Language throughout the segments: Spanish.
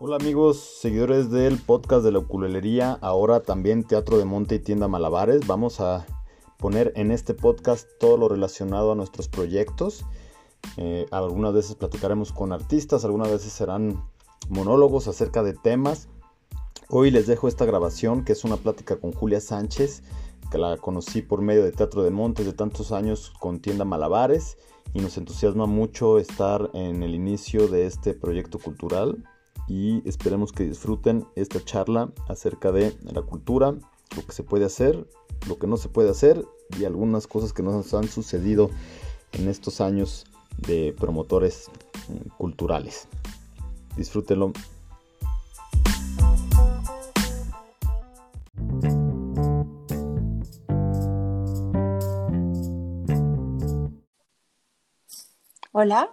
Hola amigos, seguidores del podcast de la ukulelería, ahora también Teatro de Monte y Tienda Malabares. Vamos a poner en este podcast todo lo relacionado a nuestros proyectos. Eh, algunas veces platicaremos con artistas, algunas veces serán monólogos acerca de temas. Hoy les dejo esta grabación que es una plática con Julia Sánchez, que la conocí por medio de Teatro de Montes de tantos años con Tienda Malabares y nos entusiasma mucho estar en el inicio de este proyecto cultural y esperemos que disfruten esta charla acerca de la cultura, lo que se puede hacer, lo que no se puede hacer y algunas cosas que nos han sucedido en estos años de promotores mm, culturales. Disfrútenlo. Hola.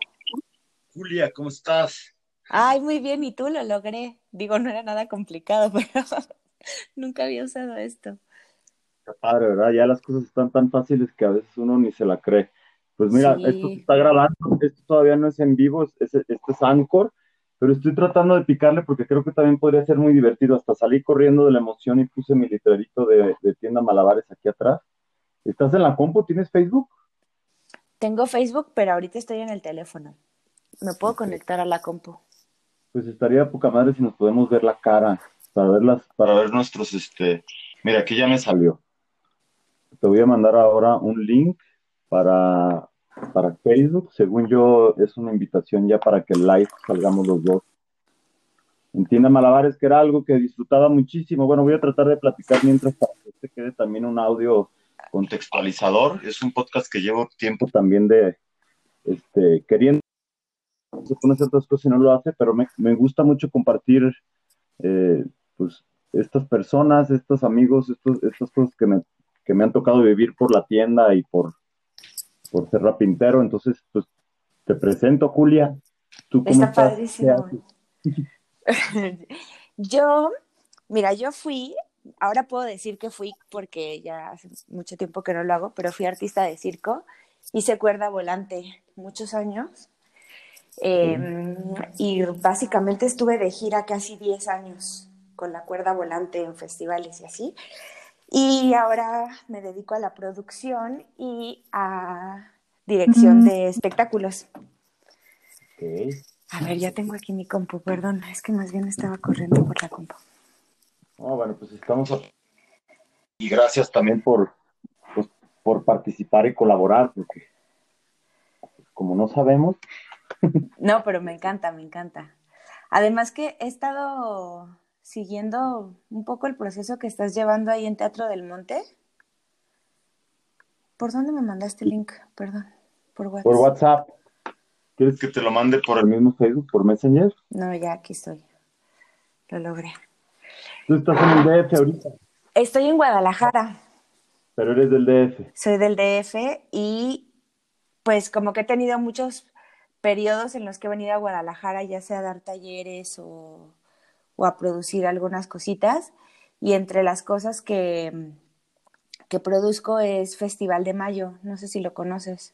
Julia, ¿cómo estás? Ay, muy bien, y tú lo logré. Digo, no era nada complicado, pero nunca había usado esto. Está padre, ¿verdad? Ya las cosas están tan fáciles que a veces uno ni se la cree. Pues mira, esto se está grabando, esto todavía no es en vivo, este es Anchor, pero estoy tratando de picarle porque creo que también podría ser muy divertido. Hasta salí corriendo de la emoción y puse mi litrerito de, de tienda Malabares aquí atrás. ¿Estás en la compu? ¿Tienes Facebook? Tengo Facebook, pero ahorita estoy en el teléfono. Me puedo conectar a la compu. Pues estaría poca madre si nos podemos ver la cara, para verlas, para ver nuestros, este, mira, aquí ya me salió. Te voy a mandar ahora un link para, para Facebook. Según yo, es una invitación ya para que el live salgamos los dos. Entienda Malabares, que era algo que disfrutaba muchísimo. Bueno, voy a tratar de platicar mientras para que este quede también un audio contextualizador. Es un podcast que llevo tiempo también de, este, queriendo se pone a hacer otras cosas y no lo hace, pero me, me gusta mucho compartir, eh, pues, estas personas, estos amigos, estos, estas cosas que me, que me han tocado vivir por la tienda y por, por ser rapintero. Entonces, pues, te presento, Julia. ¿Tú cómo Está padrísimo. yo, mira, yo fui, ahora puedo decir que fui porque ya hace mucho tiempo que no lo hago, pero fui artista de circo, hice cuerda volante muchos años Em, y básicamente estuve de gira casi 10 años con la cuerda volante en festivales y así. Y ahora me dedico a la producción y a dirección de espectáculos. A ver, ya tengo aquí mi compu, perdón, es que más bien estaba corriendo por la compu. bueno, pues estamos. Y gracias también por, pues, por participar y colaborar, porque como no sabemos, no, pero me encanta, me encanta. Además que he estado siguiendo un poco el proceso que estás llevando ahí en Teatro del Monte. ¿Por dónde me mandaste el link? Perdón, por WhatsApp. Por WhatsApp. ¿Quieres que te lo mande por el mismo Facebook, por Messenger? No, ya aquí estoy. Lo logré. ¿Tú estás en el DF ahorita? Estoy en Guadalajara. Pero eres del DF. Soy del DF y pues como que he tenido muchos periodos en los que he venido a Guadalajara, ya sea a dar talleres o, a producir algunas cositas. Y entre las cosas que, que produzco es Festival de Mayo, no sé si lo conoces.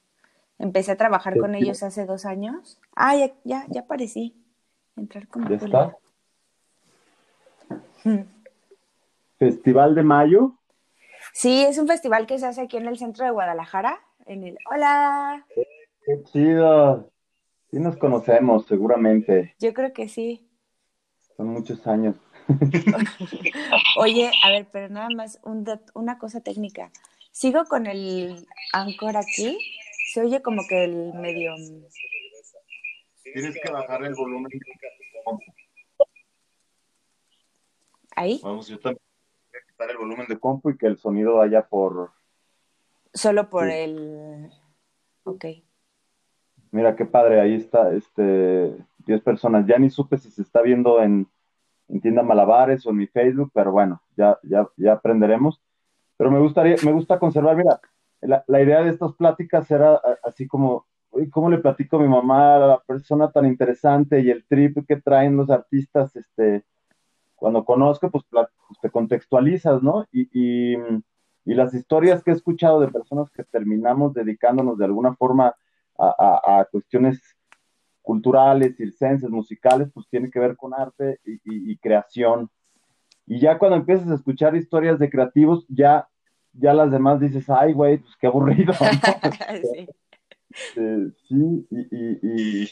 Empecé a trabajar con ellos hace dos años. Ah, ya, ya, ya aparecí. Entrar con ¿Ya está? ¿Festival de Mayo? Sí, es un festival que se hace aquí en el centro de Guadalajara. En el... Hola. Qué chido. Sí nos conocemos, seguramente. Yo creo que sí. Son muchos años. Oye, a ver, pero nada más una cosa técnica. Sigo con el Anchor aquí. Se oye como que el medio. Tienes que bajar el volumen. ¿Ahí? Vamos, yo también voy a quitar el volumen de compu y que el sonido vaya por. Solo por el. Ok. Mira qué padre, ahí está, este, 10 personas. Ya ni supe si se está viendo en, Tienda Malabares o en mi Facebook, pero bueno, ya, ya, ya aprenderemos. Pero me gustaría, me gusta conservar, mira, la, idea de estas pláticas era así como, ¿cómo le platico a mi mamá, a la persona tan interesante y el trip que traen los artistas, este, cuando conozco, pues, pues te contextualizas, ¿no? Y, y, y las historias que he escuchado de personas que terminamos dedicándonos de alguna forma a, cuestiones culturales, circenses, musicales, pues tiene que ver con arte y, creación. Y ya cuando empiezas a escuchar historias de creativos, ya, ya las demás dices, ay, güey, pues qué aburrido. sí. Este, sí, y,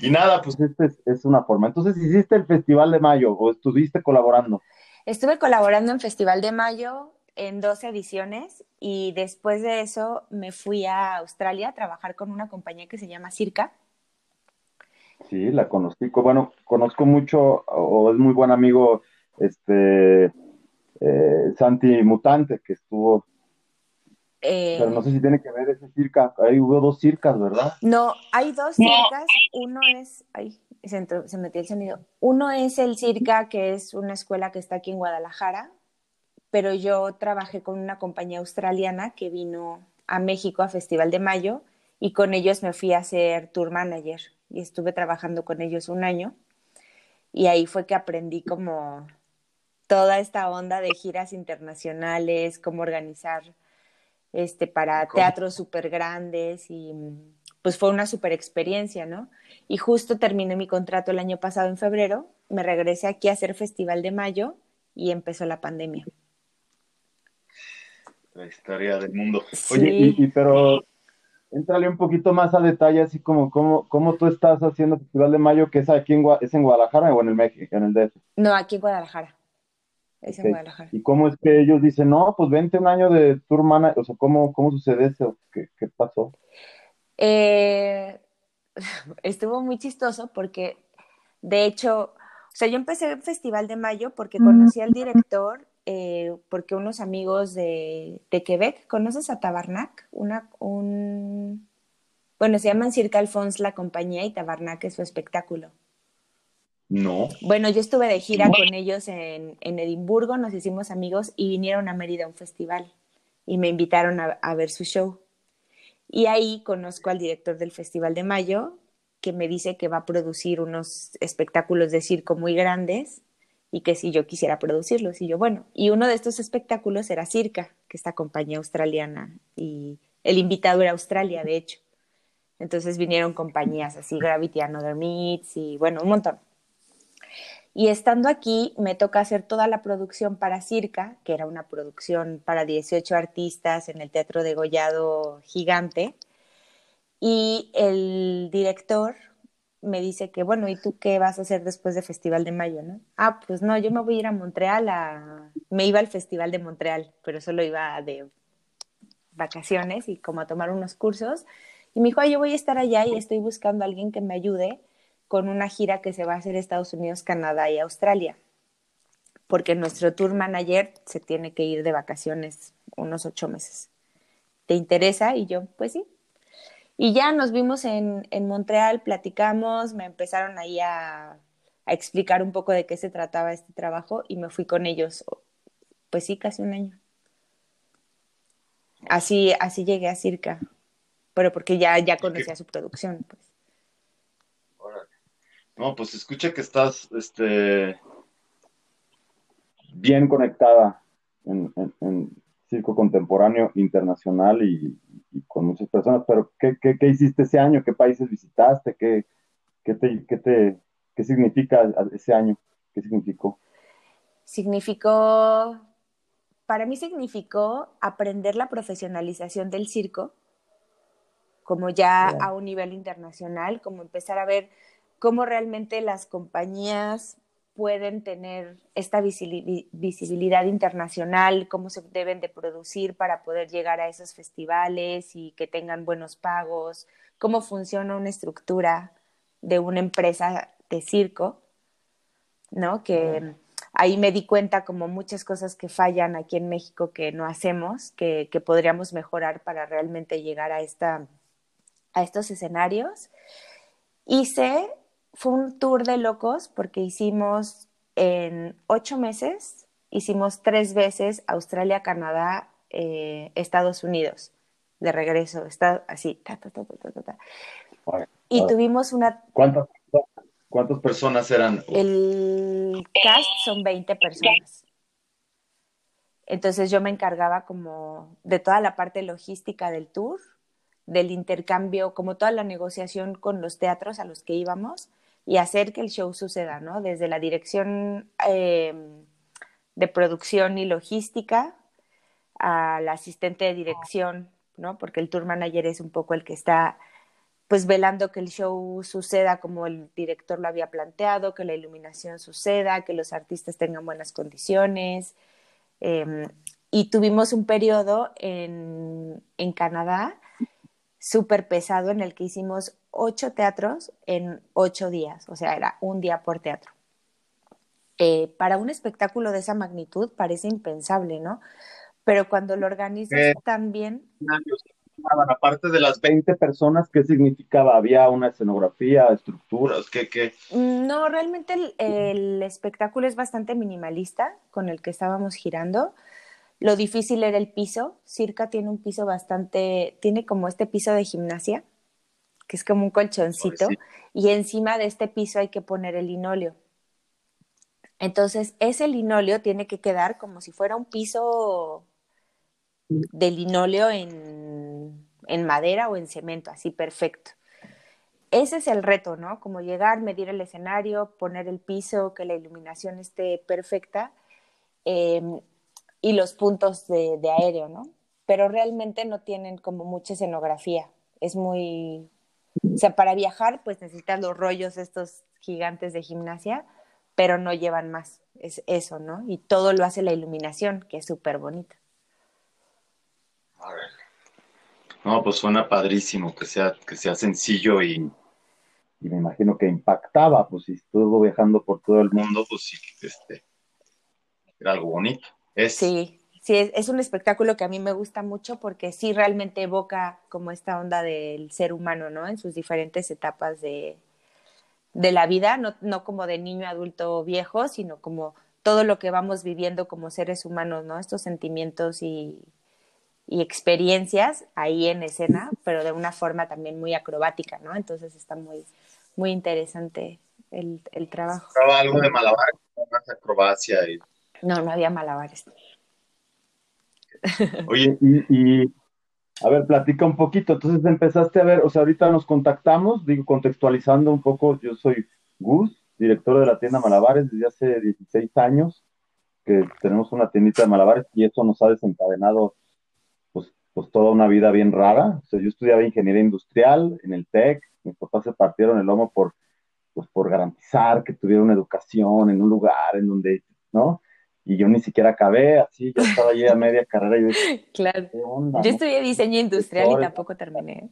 y, nada, pues este es, una forma. Entonces, ¿hiciste el Festival de Mayo o estuviste colaborando? Estuve colaborando en Festival de Mayo en dos ediciones y después de eso me fui a Australia a trabajar con una compañía que se llama Circa. Sí, la conocí. Bueno, conozco mucho, o es muy buen amigo, este, eh, Santi Mutante, que estuvo eh, Pero no sé si tiene que ver ese circa. Ahí hubo dos circas, ¿verdad? No, hay dos circas. Uno es. Ay, se, se metió el sonido. Uno es el circa, que es una escuela que está aquí en Guadalajara. Pero yo trabajé con una compañía australiana que vino a México a Festival de Mayo y con ellos me fui a ser tour manager y estuve trabajando con ellos un año. Y ahí fue que aprendí como toda esta onda de giras internacionales, cómo organizar este, para teatros súper grandes y pues fue una súper experiencia, ¿no? Y justo terminé mi contrato el año pasado en febrero, me regresé aquí a hacer Festival de Mayo y empezó la pandemia. La historia del mundo. Oye, y, pero entrale un poquito más a detalle, así como cómo, tú estás haciendo Festival de Mayo, que es aquí en, es en Guadalajara o en el México, en el DF. No, aquí en Guadalajara. ¿Y cómo es que ellos dicen, no, pues vente un año de tour manager? O sea, ¿cómo, cómo sucede eso? ¿Qué, pasó? Eh, estuvo muy chistoso porque, de hecho, o sea, yo empecé el Festival de Mayo porque conocí al director, eh, porque unos amigos de, de, Quebec, ¿conoces a Tabarnak? Una, un, bueno, se llaman Circa Alphonse la compañía y Tabarnak es su espectáculo. No. Bueno, yo estuve de gira con ellos en, Edimburgo, nos hicimos amigos y vinieron a Mérida a un festival y me invitaron a, ver su show. Y ahí conozco al director del Festival de Mayo, que me dice que va a producir unos espectáculos de circo muy grandes y que si yo quisiera producirlos. Y yo, bueno, y uno de estos espectáculos era Circa, que esta compañía australiana, y el invitado era Australia, de hecho. Entonces vinieron compañías así, Gravity Another Meets y bueno, un montón. Y estando aquí, me toca hacer toda la producción para Circa, que era una producción para 18 artistas en el Teatro de Gollado gigante. Y el director me dice que, bueno, ¿y tú qué vas a hacer después del Festival de Mayo, no? Ah, pues no, yo me voy a ir a Montreal, a... me iba al Festival de Montreal, pero solo iba de vacaciones y como a tomar unos cursos. Y me dijo, yo voy a estar allá y estoy buscando a alguien que me ayude con una gira que se va a hacer Estados Unidos, Canadá y Australia, porque nuestro tour manager se tiene que ir de vacaciones unos ocho meses. ¿Te interesa? Y yo, pues sí. Y ya nos vimos en, en Montreal, platicamos, me empezaron ahí a, a explicar un poco de qué se trataba este trabajo y me fui con ellos, pues sí, casi un año. Así, así llegué a Circa, pero porque ya, ya conocía su producción, pues. No, pues escucha que estás este, bien conectada en, circo contemporáneo internacional y, con muchas personas, pero ¿qué, hiciste ese año? ¿Qué países visitaste? ¿Qué, qué, te, qué, te, ¿Qué significa ese año? ¿Qué significó? Significó, para mí significó aprender la profesionalización del circo, como ya a un nivel internacional, como empezar a ver cómo realmente las compañías pueden tener esta visibilidad internacional, cómo se deben de producir para poder llegar a esos festivales y que tengan buenos pagos, cómo funciona una estructura de una empresa de circo, ¿no? Que ahí me di cuenta como muchas cosas que fallan aquí en México que no hacemos, que, que podríamos mejorar para realmente llegar a, esta, a estos escenarios. Hice fue un tour de locos porque hicimos en ocho meses, hicimos tres veces Australia, Canadá, eh, Estados Unidos, de regreso, está así, ta, ta, ta, ta, y tuvimos una... ¿Cuántas, ¿Cuántas personas eran? El cast son 20 personas. Entonces yo me encargaba como de toda la parte logística del tour, del intercambio, como toda la negociación con los teatros a los que íbamos y hacer que el show suceda, ¿no? Desde la dirección eh, de producción y logística al asistente de dirección, ¿no? Porque el tour manager es un poco el que está pues velando que el show suceda como el director lo había planteado, que la iluminación suceda, que los artistas tengan buenas condiciones. Em, y tuvimos un periodo en, en Canadá súper pesado en el que hicimos ocho teatros en ocho días, o sea, era un día por teatro. Eh, para un espectáculo de esa magnitud parece impensable, ¿no? Pero cuando lo organizas eh, tan bien... Aparte de las 20 personas, ¿qué significaba? ¿Había una escenografía, estructuras? ¿Qué? qué? No, realmente el, el espectáculo es bastante minimalista con el que estábamos girando. Lo difícil era el piso. Circa tiene un piso bastante, tiene como este piso de gimnasia, que es como un colchoncito, y encima de este piso hay que poner el linóleo. Entonces, ese linóleo tiene que quedar como si fuera un piso de linóleo en, en madera o en cemento, así perfecto. Ese es el reto, ¿no? Como llegar, medir el escenario, poner el piso, que la iluminación esté perfecta. Eh, y los puntos de, aéreo, ¿no? Pero realmente no tienen como mucha escenografía. Es muy... O sea, para viajar, pues necesitas los rollos estos gigantes de gimnasia, pero no llevan más. Es eso, ¿no? Y todo lo hace la iluminación, que es súper bonita. No, pues suena padrísimo que sea, que sea sencillo y, y me imagino que impactaba, pues si estuvo viajando por todo el mundo, pues sí, este, era algo bonito. Sí, sí, es, un espectáculo que a mí me gusta mucho porque sí realmente evoca como esta onda del ser humano, ¿no? En sus diferentes etapas de, de la vida, no, no como de niño, adulto, viejo, sino como todo lo que vamos viviendo como seres humanos, ¿no? Estos sentimientos y, y experiencias ahí en escena, pero de una forma también muy acrobática, ¿no? Entonces está muy, muy interesante el, el trabajo. algo de malabar, más acrobacia y no, no había malabares. Oye, y, a ver, platica un poquito. Entonces empezaste a ver, o sea, ahorita nos contactamos, digo, contextualizando un poco, yo soy Gus, director de la tienda Malabares desde hace 16 años, que tenemos una tiendita de malabares y eso nos ha desencadenado pues, pues toda una vida bien rara. O sea, yo estudiaba ingeniería industrial en el TEC, mis papás se partieron el lomo por, pues, por garantizar que tuviera una educación en un lugar en donde, ¿no? Y yo ni siquiera acabé, así, ya estaba allí a media carrera. Y yo, claro. yo estudié diseño industrial y tampoco terminé.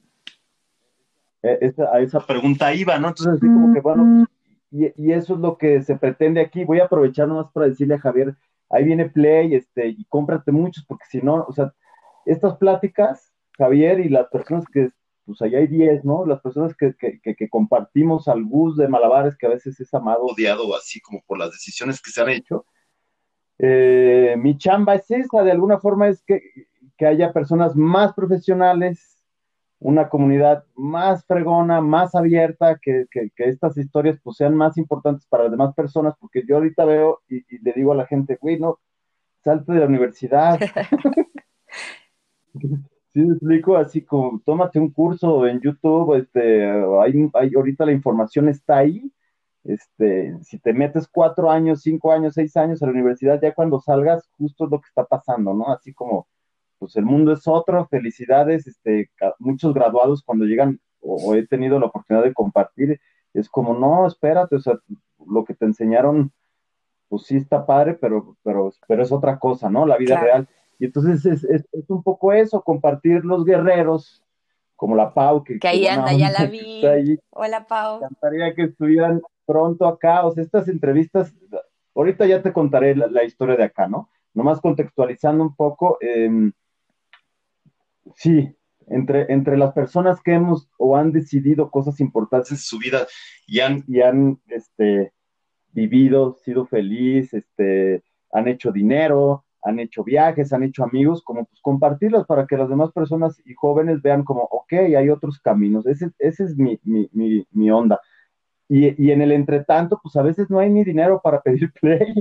E, esa, a esa pregunta iba, ¿no? Entonces, así como que, bueno, y, y, eso es lo que se pretende aquí. Voy a aprovechar nomás para decirle a Javier, ahí viene Play, este, y cómprate muchos, porque si no, o sea, estas pláticas, Javier y las personas que, pues allá hay 10, ¿no? Las personas que, que, que, compartimos al bus de Malabares, que a veces es amado, odiado, así como por las decisiones que se han hecho, eh, mi chamba es esa, de alguna forma es que, haya personas más profesionales, una comunidad más fregona, más abierta, que, estas historias pues, sean más importantes para las demás personas, porque yo ahorita veo y, le digo a la gente, güey, no, salte de la universidad. Sí, explico así como, tómate un curso en YouTube, este, hay, hay, ahorita la información está ahí, este, si te metes cuatro años, cinco años, seis años a la universidad, ya cuando salgas, justo es lo que está pasando, ¿no? Así como, pues el mundo es otro, felicidades, este, muchos graduados cuando llegan, o, he tenido la oportunidad de compartir, es como, no, espérate, o sea, lo que te enseñaron, pues sí está padre, pero, pero, pero es otra cosa, ¿no? La vida real. Y entonces es, es, es, un poco eso, compartir los guerreros, como la Pau, que, que ahí anda, ya la vi. Hola Pau. Me encantaría que estuvieran pronto acá, o sea, estas entrevistas, ahorita ya te contaré la, historia de acá, ¿no? Nomás contextualizando un poco, em, sí, entre, entre las personas que hemos o han decidido cosas importantes en su vida y han, y han este, vivido, sido feliz, este, han hecho dinero, han hecho viajes, han hecho amigos, como pues compartirlas para que las demás personas y jóvenes vean como, ok, hay otros caminos. Ese, ese es mi, mi, mi, mi onda. Y, en el entretanto, pues a veces no hay ni dinero para pedir play,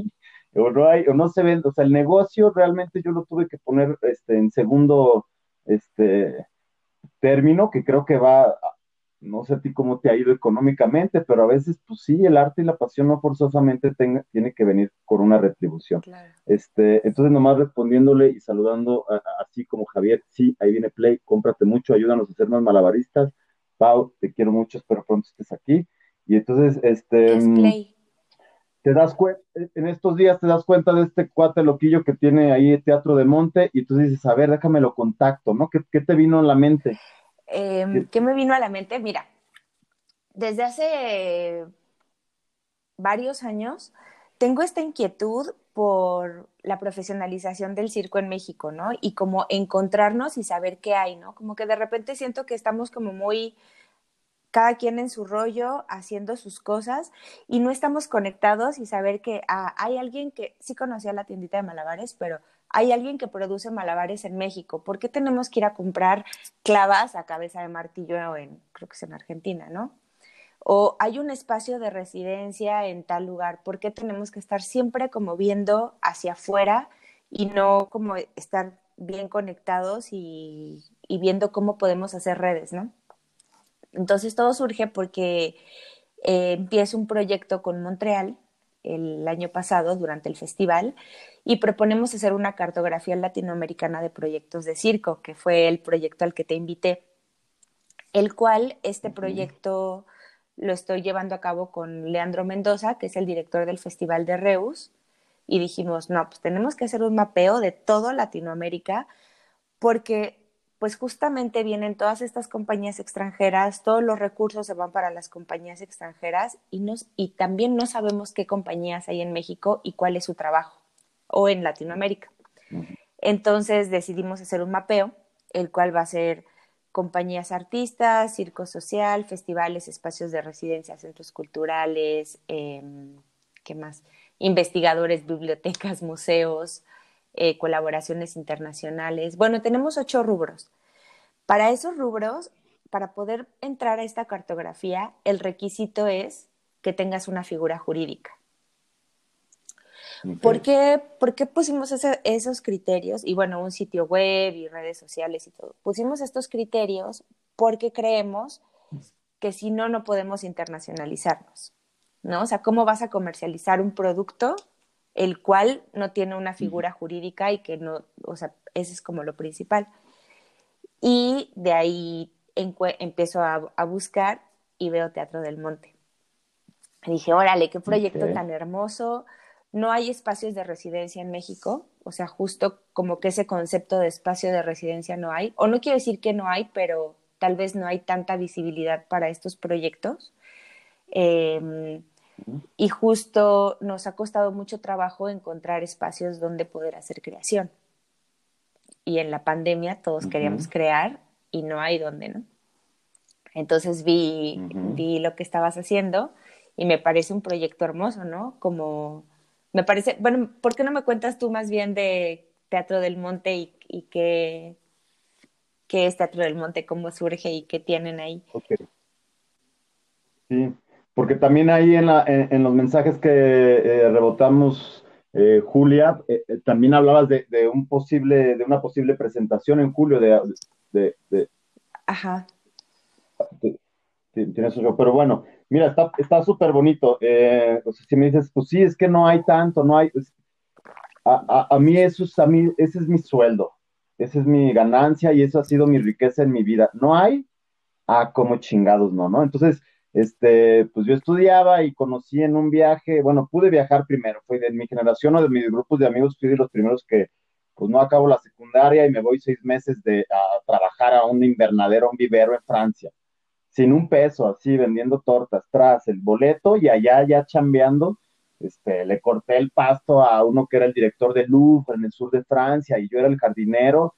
o no hay, o no se vende, o sea, el negocio realmente yo lo tuve que poner este, en segundo, este, término que creo que va, no sé a ti cómo te ha ido económicamente, pero a veces, pues sí, el arte y la pasión no forzosamente tiene que venir con una retribución. Este, entonces, nomás respondiéndole y saludando así como Javier, sí, ahí viene Play, cómprate mucho, ayúdanos a ser más malabaristas. Pau, te quiero mucho, espero pronto estés aquí. Y entonces, este... Es Play te das cuenta, en estos días te das cuenta de este cuate loquillo que tiene ahí Teatro de Monte y tú dices, a ver, déjame lo contacto, ¿no? ¿Qué, te vino a la mente? Em, ¿Qué me vino a la mente? Mira, desde hace varios años tengo esta inquietud por la profesionalización del circo en México, ¿no? Y como encontrarnos y saber qué hay, ¿no? Como que de repente siento que estamos como muy cada quien en su rollo, haciendo sus cosas y no estamos conectados y saber que ah, hay alguien que sí conocía la tiendita de malabares, pero hay alguien que produce malabares en México. ¿Por qué tenemos que ir a comprar clavas a cabeza de martillo en, creo que es en Argentina, ¿no? O hay un espacio de residencia en tal lugar. ¿Por qué tenemos que estar siempre como viendo hacia afuera y no como estar bien conectados y, y viendo cómo podemos hacer redes, ¿no? Entonces todo surge porque eh, empiezo un proyecto con Montreal el año pasado durante el festival y proponemos hacer una cartografía latinoamericana de proyectos de circo, que fue el proyecto al que te invité, el cual este proyecto lo estoy llevando a cabo con Leandro Mendoza, que es el director del Festival de Reus, y dijimos, no, pues tenemos que hacer un mapeo de todo Latinoamérica, porque pues justamente vienen todas estas compañías extranjeras, todos los recursos se van para las compañías extranjeras y, nos, y también no sabemos qué compañías hay en México y cuál es su trabajo, o en Latinoamérica. Entonces decidimos hacer un mapeo, el cual va a ser compañías artistas, circo social, festivales, espacios de residencia, centros culturales, em, ¿qué más? Investigadores, bibliotecas, museos, eh, colaboraciones internacionales. Bueno, tenemos ocho rubros. Para esos rubros, para poder entrar a esta cartografía, el requisito es que tengas una figura jurídica. ¿Por, qué, pusimos esos criterios? Y bueno, un sitio web y redes sociales y todo. Pusimos estos criterios porque creemos que si no, no podemos internacionalizarnos. ¿No? O sea, ¿cómo vas a comercializar un producto el cual no tiene una figura jurídica y que no, o sea, ese es como lo principal. Y de ahí empiezo a, buscar y veo Teatro del Monte. dije, órale, qué proyecto tan hermoso. No hay espacios de residencia en México, o sea, justo como que ese concepto de espacio de residencia no hay, o no quiero decir que no hay, pero tal vez no hay tanta visibilidad para estos proyectos. Eh, y justo nos ha costado mucho trabajo encontrar espacios donde poder hacer creación. Y en la pandemia todos queríamos crear y no hay donde, ¿no? Entonces vi, vi lo que estabas haciendo y me parece un proyecto hermoso, ¿no? Como, me parece, bueno, ¿por qué no me cuentas tú más bien de Teatro del Monte y, y qué, qué es Teatro del Monte, cómo surge y qué tienen ahí? Okay. Sí, porque también ahí en, la, en, los mensajes que eh, rebotamos, eh, Julia, eh, también hablabas de, un posible, de una posible presentación en julio de... de, Ajá. Tienes eso, pero bueno, mira, está súper bonito. si me dices, pues sí, es que no hay tanto, no hay... Pues, a, a, mí eso es, a mí, ese es mi sueldo, esa es mi ganancia y eso ha sido mi riqueza en mi vida. No hay, ah, como chingados, no, ¿no? Entonces, este, pues yo estudiaba y conocí en un viaje, bueno, pude viajar primero, fui de mi generación o de mis grupos de amigos, fui de los primeros que, pues no acabo la secundaria y me voy seis meses de, a trabajar a un invernadero, a un vivero en Francia, sin un peso, así, vendiendo tortas, tras el boleto y allá ya chambeando, este, le corté el pasto a uno que era el director de Louvre en el sur de Francia y yo era el jardinero,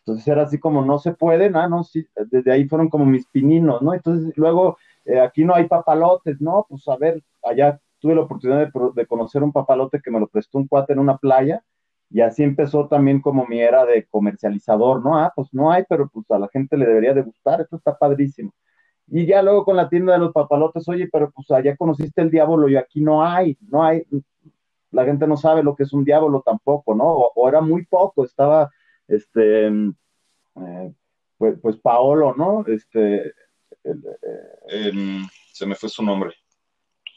entonces era así como no se puede, ¿no? no sí, desde ahí fueron como mis pininos, ¿no? Entonces luego eh, aquí no hay papalotes, ¿no? Pues a ver, allá tuve la oportunidad de, conocer un papalote que me lo prestó un cuate en una playa y así empezó también como mi era de comercializador, ¿no? Ah, pues no hay, pero pues a la gente le debería de gustar, esto está padrísimo. Y ya luego con la tienda de los papalotes, oye, pero pues allá conociste el diablo y aquí no hay, no hay, la gente no sabe lo que es un diablo tampoco, ¿no? O, era muy poco, estaba, este, eh, pues, pues Paolo, ¿no? Este, se me fue su nombre.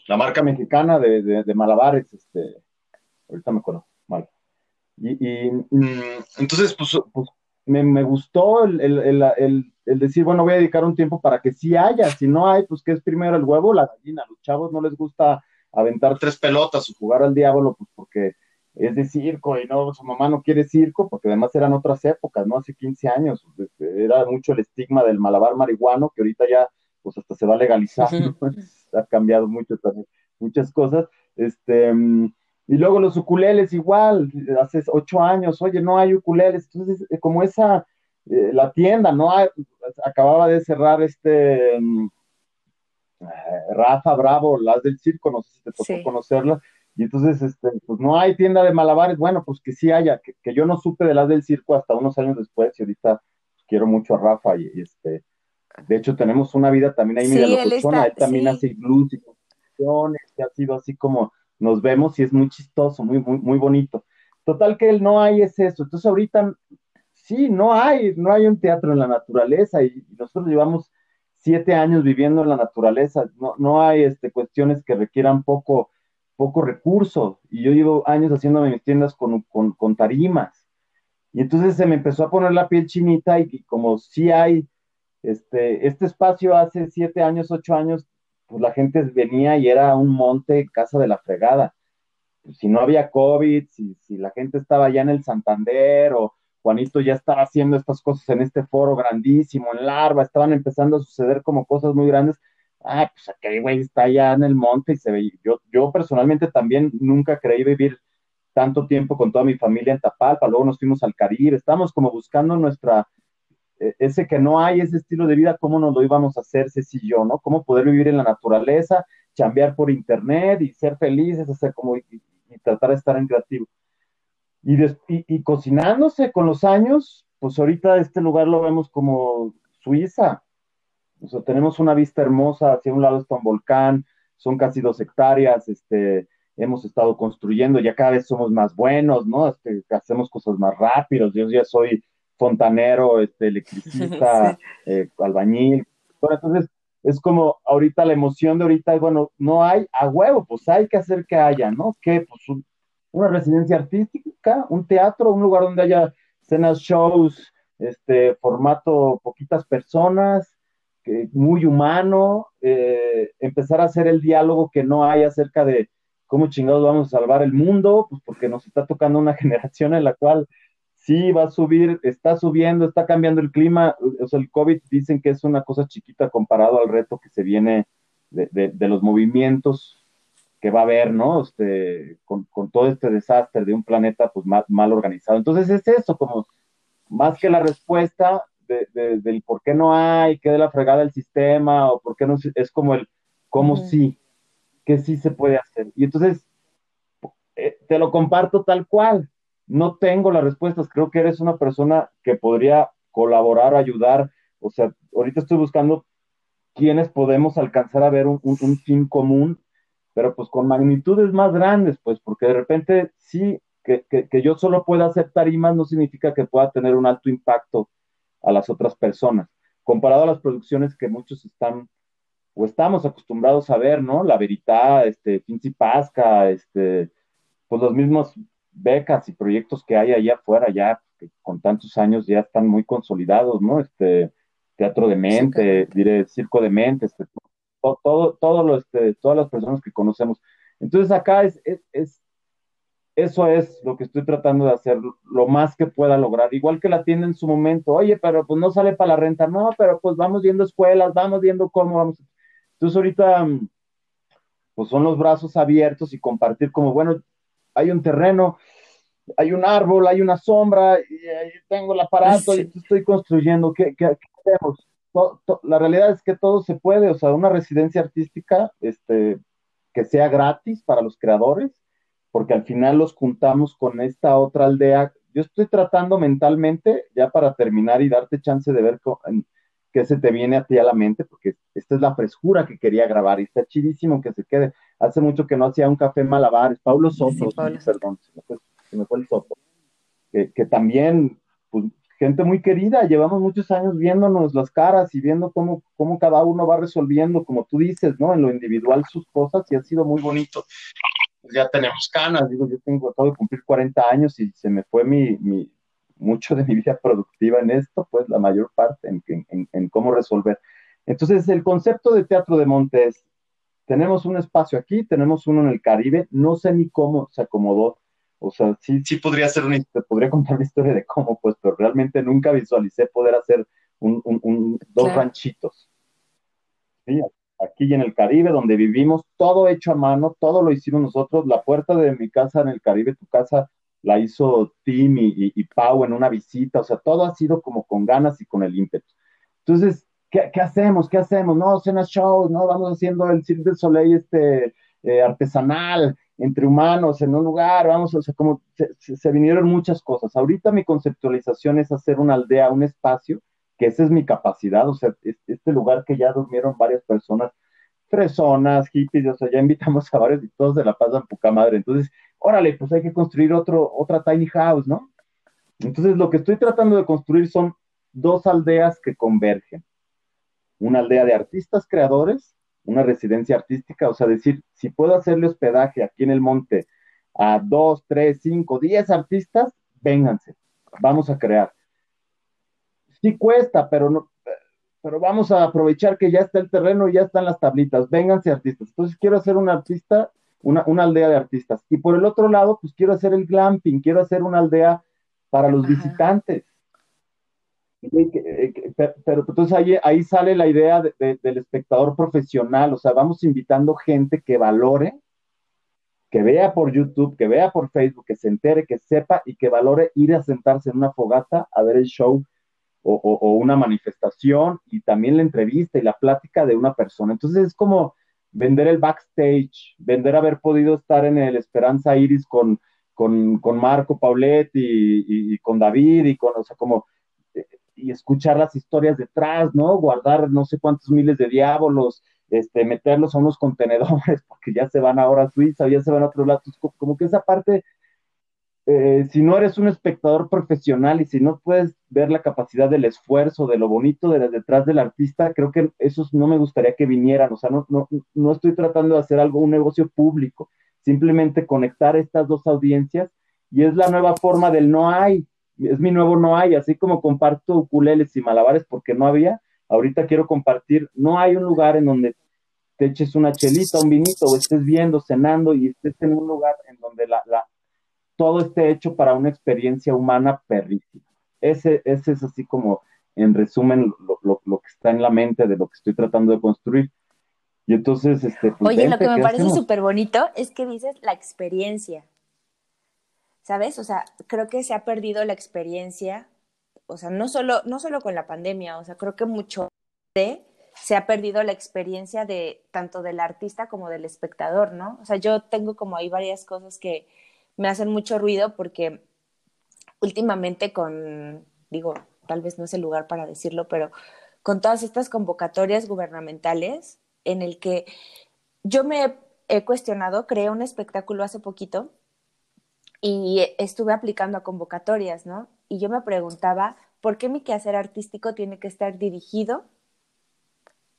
La marca mexicana de, malabares, este, ahorita me acuerdo, mal. Y, mm, entonces, pues, pues me, gustó el, decir, bueno, voy a dedicar un tiempo para que sí haya, si no hay, pues que es primero el huevo la gallina. Los chavos no les gusta aventar tres pelotas o jugar al diablo, pues porque es de circo y no, su mamá no quiere circo, porque además eran otras épocas, ¿no? Hace 15 años, este, era mucho el estigma del malabar marihuano, que ahorita ya, pues hasta se va a legalizar, ha cambiado mucho también, muchas cosas, este, y luego los ukuleles igual, hace ocho años, oye, no hay ukuleles, entonces, eh, como esa, eh, la tienda, ¿no? acababa de cerrar este... Mm, eh, Rafa Bravo, las del circo, no sé si te tocó conocerla, y entonces, este, pues no hay tienda de malabares, bueno, pues que sí haya, que, yo no supe de las del circo hasta unos años después, y ahorita pues, quiero mucho a Rafa, y, este, de hecho tenemos una vida también ahí, mira, los él, él también hace iglús y construcciones, que ha sido así como nos vemos y es muy chistoso, muy, muy, muy bonito. Total que él no hay es eso, entonces ahorita sí, no hay, no hay un teatro en la naturaleza, y, nosotros llevamos siete años viviendo en la naturaleza, no, no hay este, cuestiones que requieran poco poco recurso y yo llevo años haciéndome mis tiendas con, con, tarimas. Y entonces se me empezó a poner la piel chinita y, como si hay este, este espacio hace siete años, ocho años, pues la gente venía y era un monte, casa de la fregada. Pues si no había COVID, si, si la gente estaba ya en el Santander o Juanito ya estaba haciendo estas cosas en este foro grandísimo, en Larva, estaban empezando a suceder como cosas muy grandes, ah, pues aquel güey está allá en el monte y se ve. Yo, yo personalmente también nunca creí vivir tanto tiempo con toda mi familia en Tapalpa, luego nos fuimos al Caribe, estábamos como buscando nuestra, e, ese que no hay, ese estilo de vida, cómo nos lo íbamos a hacer, Ceci y yo, ¿no? Cómo poder vivir en la naturaleza, chambear por internet y ser felices, hacer como, y, tratar de estar en creativo. Y, y, cocinándose con los años, pues ahorita este lugar lo vemos como Suiza, o sea, tenemos una vista hermosa, hacia un lado está un volcán, son casi dos hectáreas, este, hemos estado construyendo, ya cada vez somos más buenos, ¿no? Este, hacemos cosas más rápidos, yo ya soy fontanero, este, electricista, eh, albañil. entonces, es como ahorita la emoción de ahorita es, bueno, no hay a huevo, pues hay que hacer que haya, ¿no? Que pues una residencia artística, un teatro, un lugar donde haya cenas, shows, este, formato poquitas personas, muy humano, eh, empezar a hacer el diálogo que no hay acerca de cómo chingados vamos a salvar el mundo, pues porque nos está tocando una generación en la cual sí va a subir, está subiendo, está cambiando el clima, o sea, el COVID dicen que es una cosa chiquita comparado al reto que se viene de, los movimientos que va a haber, ¿no? Este, con, todo este desastre de un planeta pues mal, mal organizado. Entonces es eso, como más que la respuesta, del por qué no hay, qué de la fregada el sistema, o por qué no es como el cómo sí, que sí se puede hacer. Y entonces, eh, te lo comparto tal cual. No tengo las respuestas. Creo que eres una persona que podría colaborar, ayudar. O sea, ahorita estoy buscando quiénes podemos alcanzar a ver un, un fin común, pero pues con magnitudes más grandes, pues, porque de repente sí, que, que, que, yo solo pueda hacer tarimas no significa que pueda tener un alto impacto a las otras personas, comparado a las producciones que muchos están o estamos acostumbrados a ver, ¿no? La Verità, este, Finzi Pasca, este, pues los mismos becas y proyectos que hay allá afuera, ya que con tantos años ya están muy consolidados, ¿no? Este, Teatro de Mente, diré, Circo de Mente, este, todo, todo, lo, este, todas las personas que conocemos. Entonces acá es, es eso es lo que estoy tratando de hacer, lo más que pueda lograr. Igual que la tienda en su momento, oye, pero pues no sale para la renta, no, pero pues vamos viendo escuelas, vamos viendo cómo vamos. Entonces ahorita, mm, pues son los brazos abiertos y compartir como, bueno, hay un terreno, hay un árbol, hay una sombra, y ahí tengo el aparato y estoy construyendo, ¿qué, qué, hacemos? la realidad es que todo se puede, o sea, una residencia artística, este, que sea gratis para los creadores, porque al final los juntamos con esta otra aldea. Yo estoy tratando mentalmente, ya para terminar y darte chance de ver qué se te viene a ti a la mente, porque esta es la frescura que quería grabar y está chidísimo que se quede. Hace mucho que no hacía un café malabares. Paulo Soto, perdón, se me, fue, el Soto, que, también pues, gente muy querida, llevamos muchos años viéndonos las caras y viendo cómo, cómo cada uno va resolviendo, como tú dices, ¿no? En lo individual sus cosas y ha sido muy bonito. Pues ya tenemos canas, digo, yo tengo, acabo de cumplir 40 años y se me fue mi, mi mucho de mi vida productiva en esto, pues la mayor parte en, en, en cómo resolver. Entonces, el concepto de Teatro de Montes, tenemos un espacio aquí, tenemos uno en el Caribe, no sé ni cómo se acomodó, o sea, sí, sí podría ser una, te podría contar la historia de cómo, pues, pero realmente nunca visualicé poder hacer un, un, dos ranchitos. Sí, aquí en el Caribe, donde vivimos, todo hecho a mano, todo lo hicimos nosotros, la puerta de mi casa en el Caribe, tu casa, la hizo Tim y, y, y Pau en una visita, o sea, todo ha sido como con ganas y con el ímpetu. Entonces, ¿qué, ¿qué, hacemos? ¿Qué hacemos? No, cena shows, no, vamos haciendo el Cirque del Soleil este, eh, artesanal, entre humanos, en un lugar, vamos, o sea, como se, se, vinieron muchas cosas. Ahorita mi conceptualización es hacer una aldea, un espacio, que esa es mi capacidad, o sea, este lugar que ya durmieron varias personas, fresonas, hippies, o sea, ya invitamos a varios y todos se la pasan poca madre. Entonces, órale, pues hay que construir otro, otra tiny house, ¿no? Entonces, lo que estoy tratando de construir son dos aldeas que convergen una aldea de artistas creadores, una residencia artística, o sea, decir, si puedo hacerle hospedaje aquí en el monte a dos, tres, cinco, diez artistas, vénganse, vamos a crear. Sí cuesta, pero no, pero vamos a aprovechar que ya está el terreno y ya están las tablitas, vénganse artistas. Entonces quiero hacer un artista, una, una aldea de artistas. Y por el otro lado, pues quiero hacer el glamping, quiero hacer una aldea para los visitantes pero, entonces ahí, ahí, sale la idea de, de, del espectador profesional, o sea, vamos invitando gente que valore, que vea por YouTube, que vea por Facebook, que se entere, que sepa y que valore ir a sentarse en una fogata a ver el show o, una manifestación y también la entrevista y la plática de una persona. Entonces es como vender el backstage, vender haber podido estar en el Esperanza Iris con, con, con Marco Paulet y, y, y, con David y con, o sea, como y escuchar las historias detrás, ¿no? Guardar no sé cuántos miles de diablos, este, meterlos a unos contenedores, porque ya se van ahora a Suiza, ya se van a otros lados, como que esa parte, eh, si no eres un espectador profesional y si no puedes ver la capacidad del esfuerzo, de lo bonito de detrás del artista, creo que esos no me gustaría que vinieran, o sea, no, no, no estoy tratando de hacer algo, un negocio público, simplemente conectar estas dos audiencias y es la nueva forma del no hay, es mi nuevo no hay, así como comparto ukuleles y malabares porque no había, ahorita quiero compartir, no hay un lugar en donde te eches una chelita, un vinito, o estés viendo, cenando y estés en un lugar en donde la, la todo esté hecho para una experiencia humana perrísima. Ese, ese es así como, en resumen, lo, lo, lo, que está en la mente de lo que estoy tratando de construir. Y entonces, este... Pues, Oye, vente, lo que me parece súper bonito es que dices la experiencia. ¿sabes? O sea, creo que se ha perdido la experiencia, o sea, no solo, no solo con la pandemia, o sea, creo que mucho de se ha perdido la experiencia de tanto del artista como del espectador, ¿no? O sea, yo tengo como ahí varias cosas que me hacen mucho ruido porque últimamente con, digo, tal vez no es el lugar para decirlo, pero con todas estas convocatorias gubernamentales en el que yo me he cuestionado, creé un espectáculo hace poquito y estuve aplicando a convocatorias, ¿no? Y yo me preguntaba, ¿por qué mi quehacer artístico tiene que estar dirigido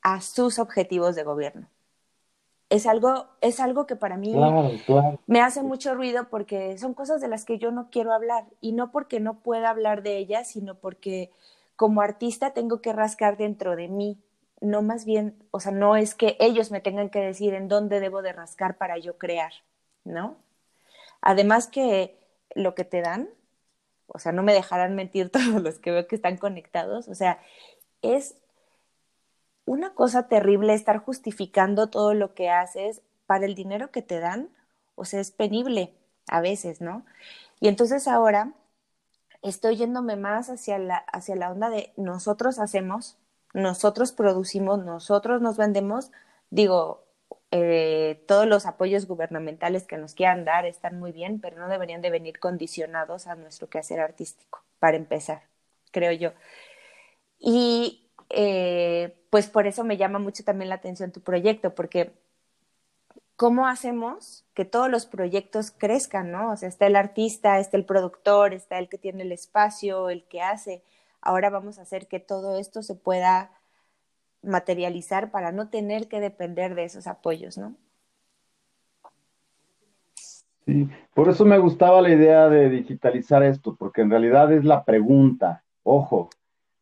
a sus objetivos de gobierno? Es algo, es algo que para mí claro, claro. me hace mucho ruido porque son cosas de las que yo no quiero hablar y no porque no pueda hablar de ellas, sino porque como artista tengo que rascar dentro de mí, no más bien, o sea, no es que ellos me tengan que decir en dónde debo de rascar para yo crear, ¿no? Además que lo que te dan, o sea, no me dejarán mentir todos los que veo que están conectados, o sea, es una cosa terrible estar justificando todo lo que haces para el dinero que te dan, o sea, es penible a veces, ¿no? Y entonces ahora estoy yéndome más hacia la, hacia la onda de nosotros hacemos, nosotros producimos, nosotros nos vendemos, digo, eh, todos los apoyos gubernamentales que nos quieran dar están muy bien, pero no deberían de venir condicionados a nuestro quehacer artístico, para empezar, creo yo. Y eh, pues por eso me llama mucho también la atención tu proyecto, porque ¿cómo hacemos que todos los proyectos crezcan, no? O sea, está el artista, está el productor, está el que tiene el espacio, el que hace. Ahora vamos a hacer que todo esto se pueda materializar para no tener que depender de esos apoyos, ¿no? Sí, por eso me gustaba la idea de digitalizar esto, porque en realidad es la pregunta. Ojo,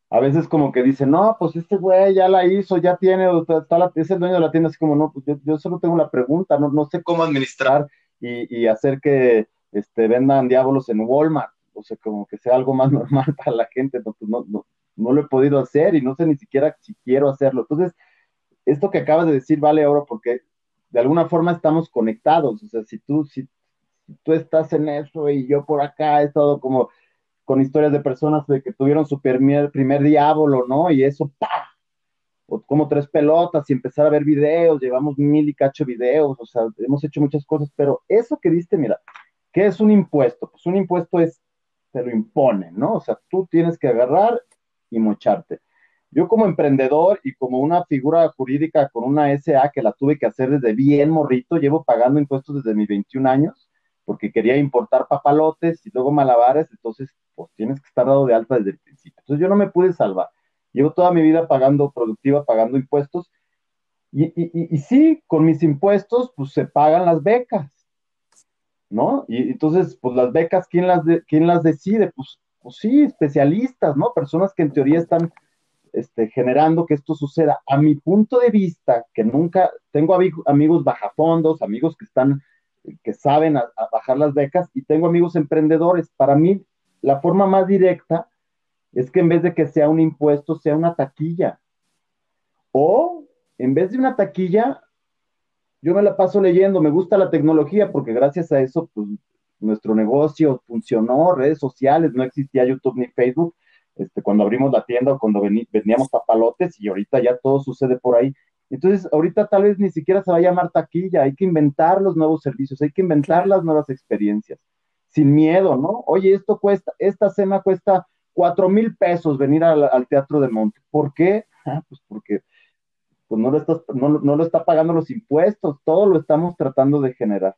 a veces como que dicen, no, pues este güey ya la hizo, ya tiene, está es el dueño de la tienda, así como, no, pues yo, solo tengo la pregunta, no, no sé cómo administrar y, y, hacer que este, vendan diablos en Walmart, o sea, como que sea algo más normal para la gente, no, pues no, no, no lo he podido hacer y no sé ni siquiera si quiero hacerlo. Entonces, esto que acabas de decir vale oro porque de alguna forma estamos conectados, o sea, si tú, si, tú estás en eso y yo por acá he estado como con historias de personas de que tuvieron su primer, primer diablo, ¿no? Y eso, ¡pa! O como tres pelotas y empezar a ver videos, llevamos mil y cacho videos, o sea, hemos hecho muchas cosas, pero eso que diste, mira, ¿qué es un impuesto? Pues un impuesto es, te lo imponen, ¿no? O sea, tú tienes que agarrar y mocharte. Yo como emprendedor y como una figura jurídica con una SA que la tuve que hacer desde bien morrito, llevo pagando impuestos desde mis 21 años, porque quería importar papalotes y luego malabares, entonces pues tienes que estar dado de alta desde el principio. Entonces yo no me pude salvar. Llevo toda mi vida pagando productiva, pagando impuestos. Y, y, y, sí, con mis impuestos, pues se pagan las becas, ¿no? Y entonces, pues las becas, ¿quién las, ¿quién las decide? Pues pues sí, especialistas, ¿no? Personas que en teoría están este, generando que esto suceda. A mi punto de vista, que nunca, tengo amigos bajafondos, amigos que están, que saben bajar las becas y tengo amigos emprendedores. Para mí, la forma más directa es que en vez de que sea un impuesto, sea una taquilla. O en vez de una taquilla, yo me la paso leyendo, me gusta la tecnología porque gracias a eso, pues nuestro negocio funcionó, redes sociales, no existía YouTube ni Facebook, este, cuando abrimos la tienda o cuando vendíamos papalotes y ahorita ya todo sucede por ahí. Entonces, ahorita tal vez ni siquiera se va a llamar taquilla, hay que inventar los nuevos servicios, hay que inventar las nuevas experiencias, sin miedo, ¿no? Oye, esto cuesta, esta cena cuesta cuatro mil pesos venir al, Teatro de Monte. ¿Por qué? Ah, pues porque pues no, lo estás, no, no lo está pagando los impuestos, todo lo estamos tratando de generar.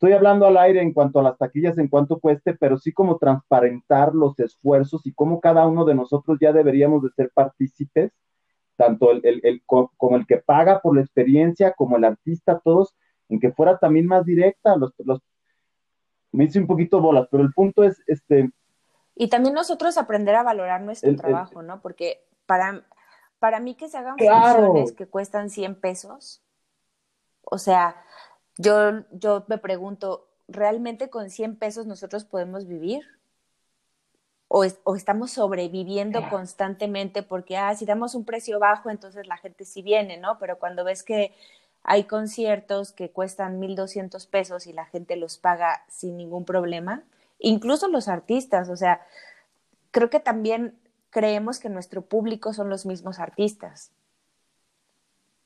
Estoy hablando al aire en cuanto a las taquillas, en cuanto cueste, pero sí como transparentar los esfuerzos y cómo cada uno de nosotros ya deberíamos de ser partícipes, tanto el, el, como el que paga por la experiencia, como el artista, todos, en que fuera también más directa. Los, los, me hice un poquito bolas, pero el punto es, este... Y también nosotros aprender a valorar nuestro trabajo, ¿no? Porque para, para mí que se hagan funciones que cuestan 100 pesos, o sea, yo, yo me pregunto, ¿realmente con 100 pesos nosotros podemos vivir? O, o, estamos sobreviviendo constantemente porque, ah, si damos un precio bajo, entonces la gente sí viene, ¿no? Pero cuando ves que hay conciertos que cuestan 1.200 pesos y la gente los paga sin ningún problema, incluso los artistas, o sea, creo que también creemos que nuestro público son los mismos artistas,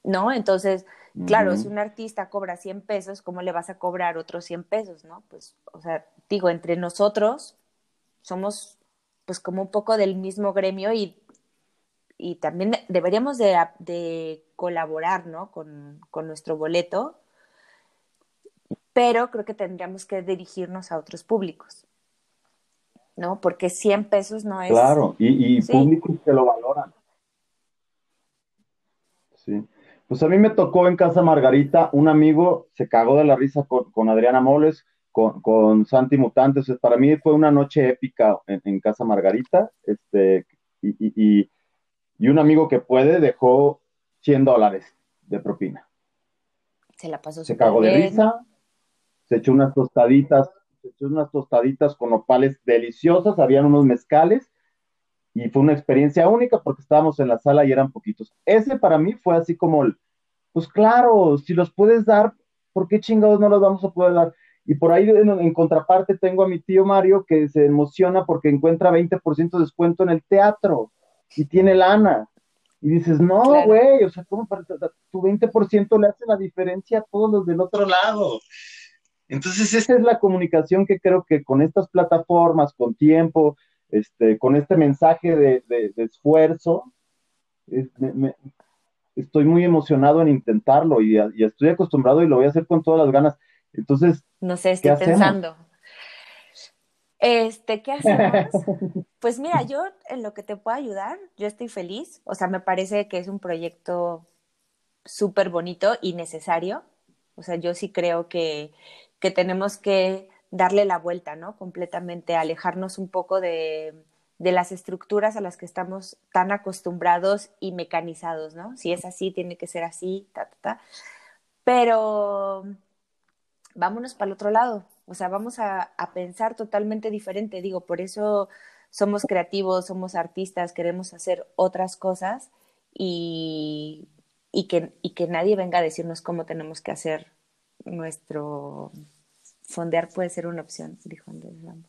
¿no? Entonces, Claro, si un artista cobra 100 pesos, ¿cómo le vas a cobrar otros 100 pesos, no? Pues, o sea, digo, entre nosotros somos pues como un poco del mismo gremio y, y también deberíamos de, colaborar, ¿no? Con, con, nuestro boleto, pero creo que tendríamos que dirigirnos a otros públicos, ¿no? Porque 100 pesos no es... Claro, y, y públicos que lo valoran. Sí. Pues a mí me tocó en Casa Margarita, un amigo se cagó de la risa con, Adriana Moles, con, Santi Mutantes. para mí fue una noche épica en, Casa Margarita. Este, y, un amigo que puede dejó 100 dólares de propina. Se la pasó. Se cagó de risa, se echó unas tostaditas, se echó unas tostaditas con opales deliciosas, habían unos mezcales y fue una experiencia única porque estábamos en la sala y eran poquitos. Ese para mí fue así como, pues claro, si los puedes dar, ¿por qué chingados no los vamos a poder dar? Y por ahí en, contraparte tengo a mi tío Mario que se emociona porque encuentra 20% de descuento en el teatro y tiene lana. Y dices, no, güey, o sea, ¿cómo para, tu 20% le hace la diferencia a todos los del otro lado? Entonces, esa es la comunicación que creo que con estas plataformas, con tiempo, este, con este mensaje de, esfuerzo, estoy muy emocionado en intentarlo y, estoy acostumbrado y lo voy a hacer con todas las ganas. Entonces, no sé, estoy pensando. Este, ¿qué hacemos? pues mira, yo en lo que te puedo ayudar, yo estoy feliz. O sea, me parece que es un proyecto súper bonito y necesario. O sea, yo sí creo que, que tenemos que darle la vuelta, ¿no? Completamente, alejarnos un poco de, de las estructuras a las que estamos tan acostumbrados y mecanizados, ¿no? Si es así, tiene que ser así, ta, ta, ta. Pero vámonos para el otro lado, o sea, vamos a, pensar totalmente diferente, digo, por eso somos creativos, somos artistas, queremos hacer otras cosas y, y, que, y que nadie venga a decirnos cómo tenemos que hacer nuestro fondear puede ser una opción, dijo Andrés Rambo.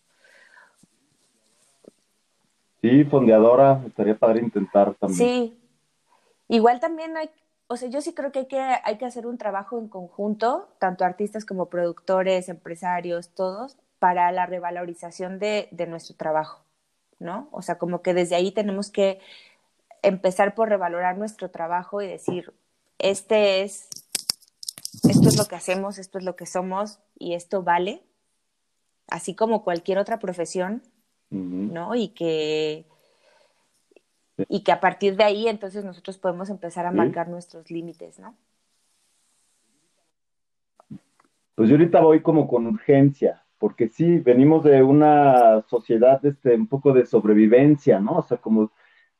Sí, fondeadora, estaría padre intentar también. Sí, igual también hay, o sea, yo sí creo que hay que, hay que hacer un trabajo en conjunto, tanto artistas como productores, empresarios, todos, para la revalorización de, de nuestro trabajo, ¿no? O sea, como que desde ahí tenemos que empezar por revalorar nuestro trabajo y decir, este es, esto es lo que hacemos, esto es lo que somos y esto vale, así como cualquier otra profesión, ¿no? Y que, y que a partir de ahí entonces nosotros podemos empezar a marcar nuestros límites, ¿no? Pues yo ahorita voy como con urgencia, porque sí, venimos de una sociedad este, un poco de sobrevivencia, ¿no? O sea, como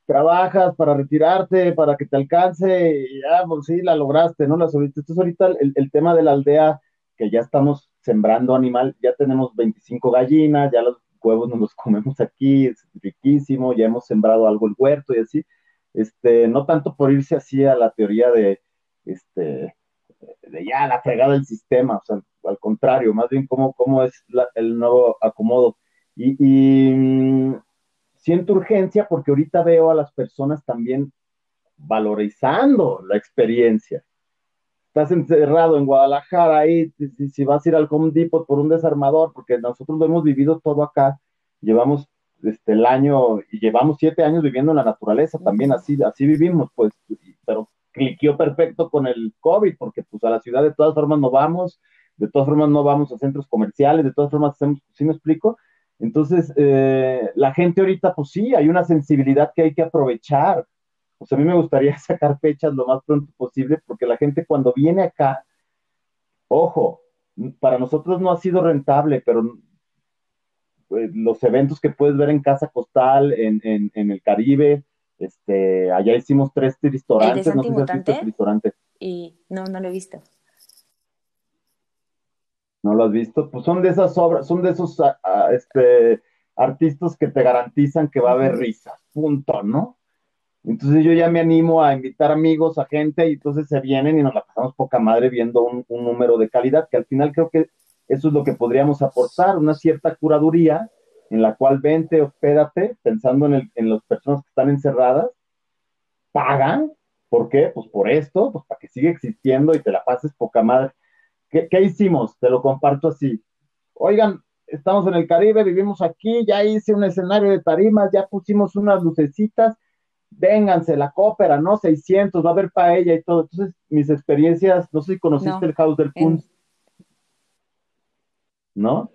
trabajas para retirarte, para que te alcance, y ya, pues sí, la lograste, ¿no? La Entonces ahorita el, el tema de la aldea, que ya estamos sembrando animal, ya tenemos 25 gallinas, ya los huevos nos los comemos aquí, es riquísimo, ya hemos sembrado algo el huerto y así, este, no tanto por irse así a la teoría de, este, de ya la fregada del sistema, o sea, al contrario, más bien cómo, cómo es el nuevo acomodo. Y, y mm, siento urgencia porque ahorita veo a las personas también valorizando la experiencia. Estás encerrado en Guadalajara ahí, si, vas a ir al Home Depot por un desarmador, porque nosotros lo hemos vivido todo acá, llevamos este, el año y llevamos siete años viviendo en la naturaleza, también así, así vivimos, pues, pero cliqueó perfecto con el COVID, porque pues a la ciudad de todas formas no vamos, de todas formas no vamos a centros comerciales, de todas formas hacemos, ¿sí me explico? Entonces, eh, la gente ahorita, pues sí, hay una sensibilidad que hay que aprovechar. O sea, a mí me gustaría sacar fechas lo más pronto posible, porque la gente cuando viene acá, ojo, para nosotros no ha sido rentable, pero eh, los eventos que puedes ver en Casa Costal, en, en, el Caribe, este, allá hicimos tres restaurantes, no sé si has visto restaurante. Y no, no lo he visto. ¿No lo has visto? Pues son de esas obras, son de esos ah, ah, este, artistas que te garantizan que va a haber risas, punto, ¿no? Entonces yo ya me animo a invitar amigos, a gente, y entonces se vienen y nos la pasamos poca madre viendo un, un número de calidad, que al final creo que eso es lo que podríamos aportar, una cierta curaduría en la cual vente, hospédate, pensando en, en las personas que están encerradas, pagan, ¿por qué? Pues por esto, pues para que siga existiendo y te la pases poca madre. ¿Qué, ¿Qué hicimos? Te lo comparto así. Oigan, estamos en el Caribe, vivimos aquí, ya hice un escenario de tarimas, ya pusimos unas lucecitas, vénganse, la cópera, ¿no? 600, va a haber paella y todo. Entonces, mis experiencias, no sé si conociste el House del Kunst. ¿no?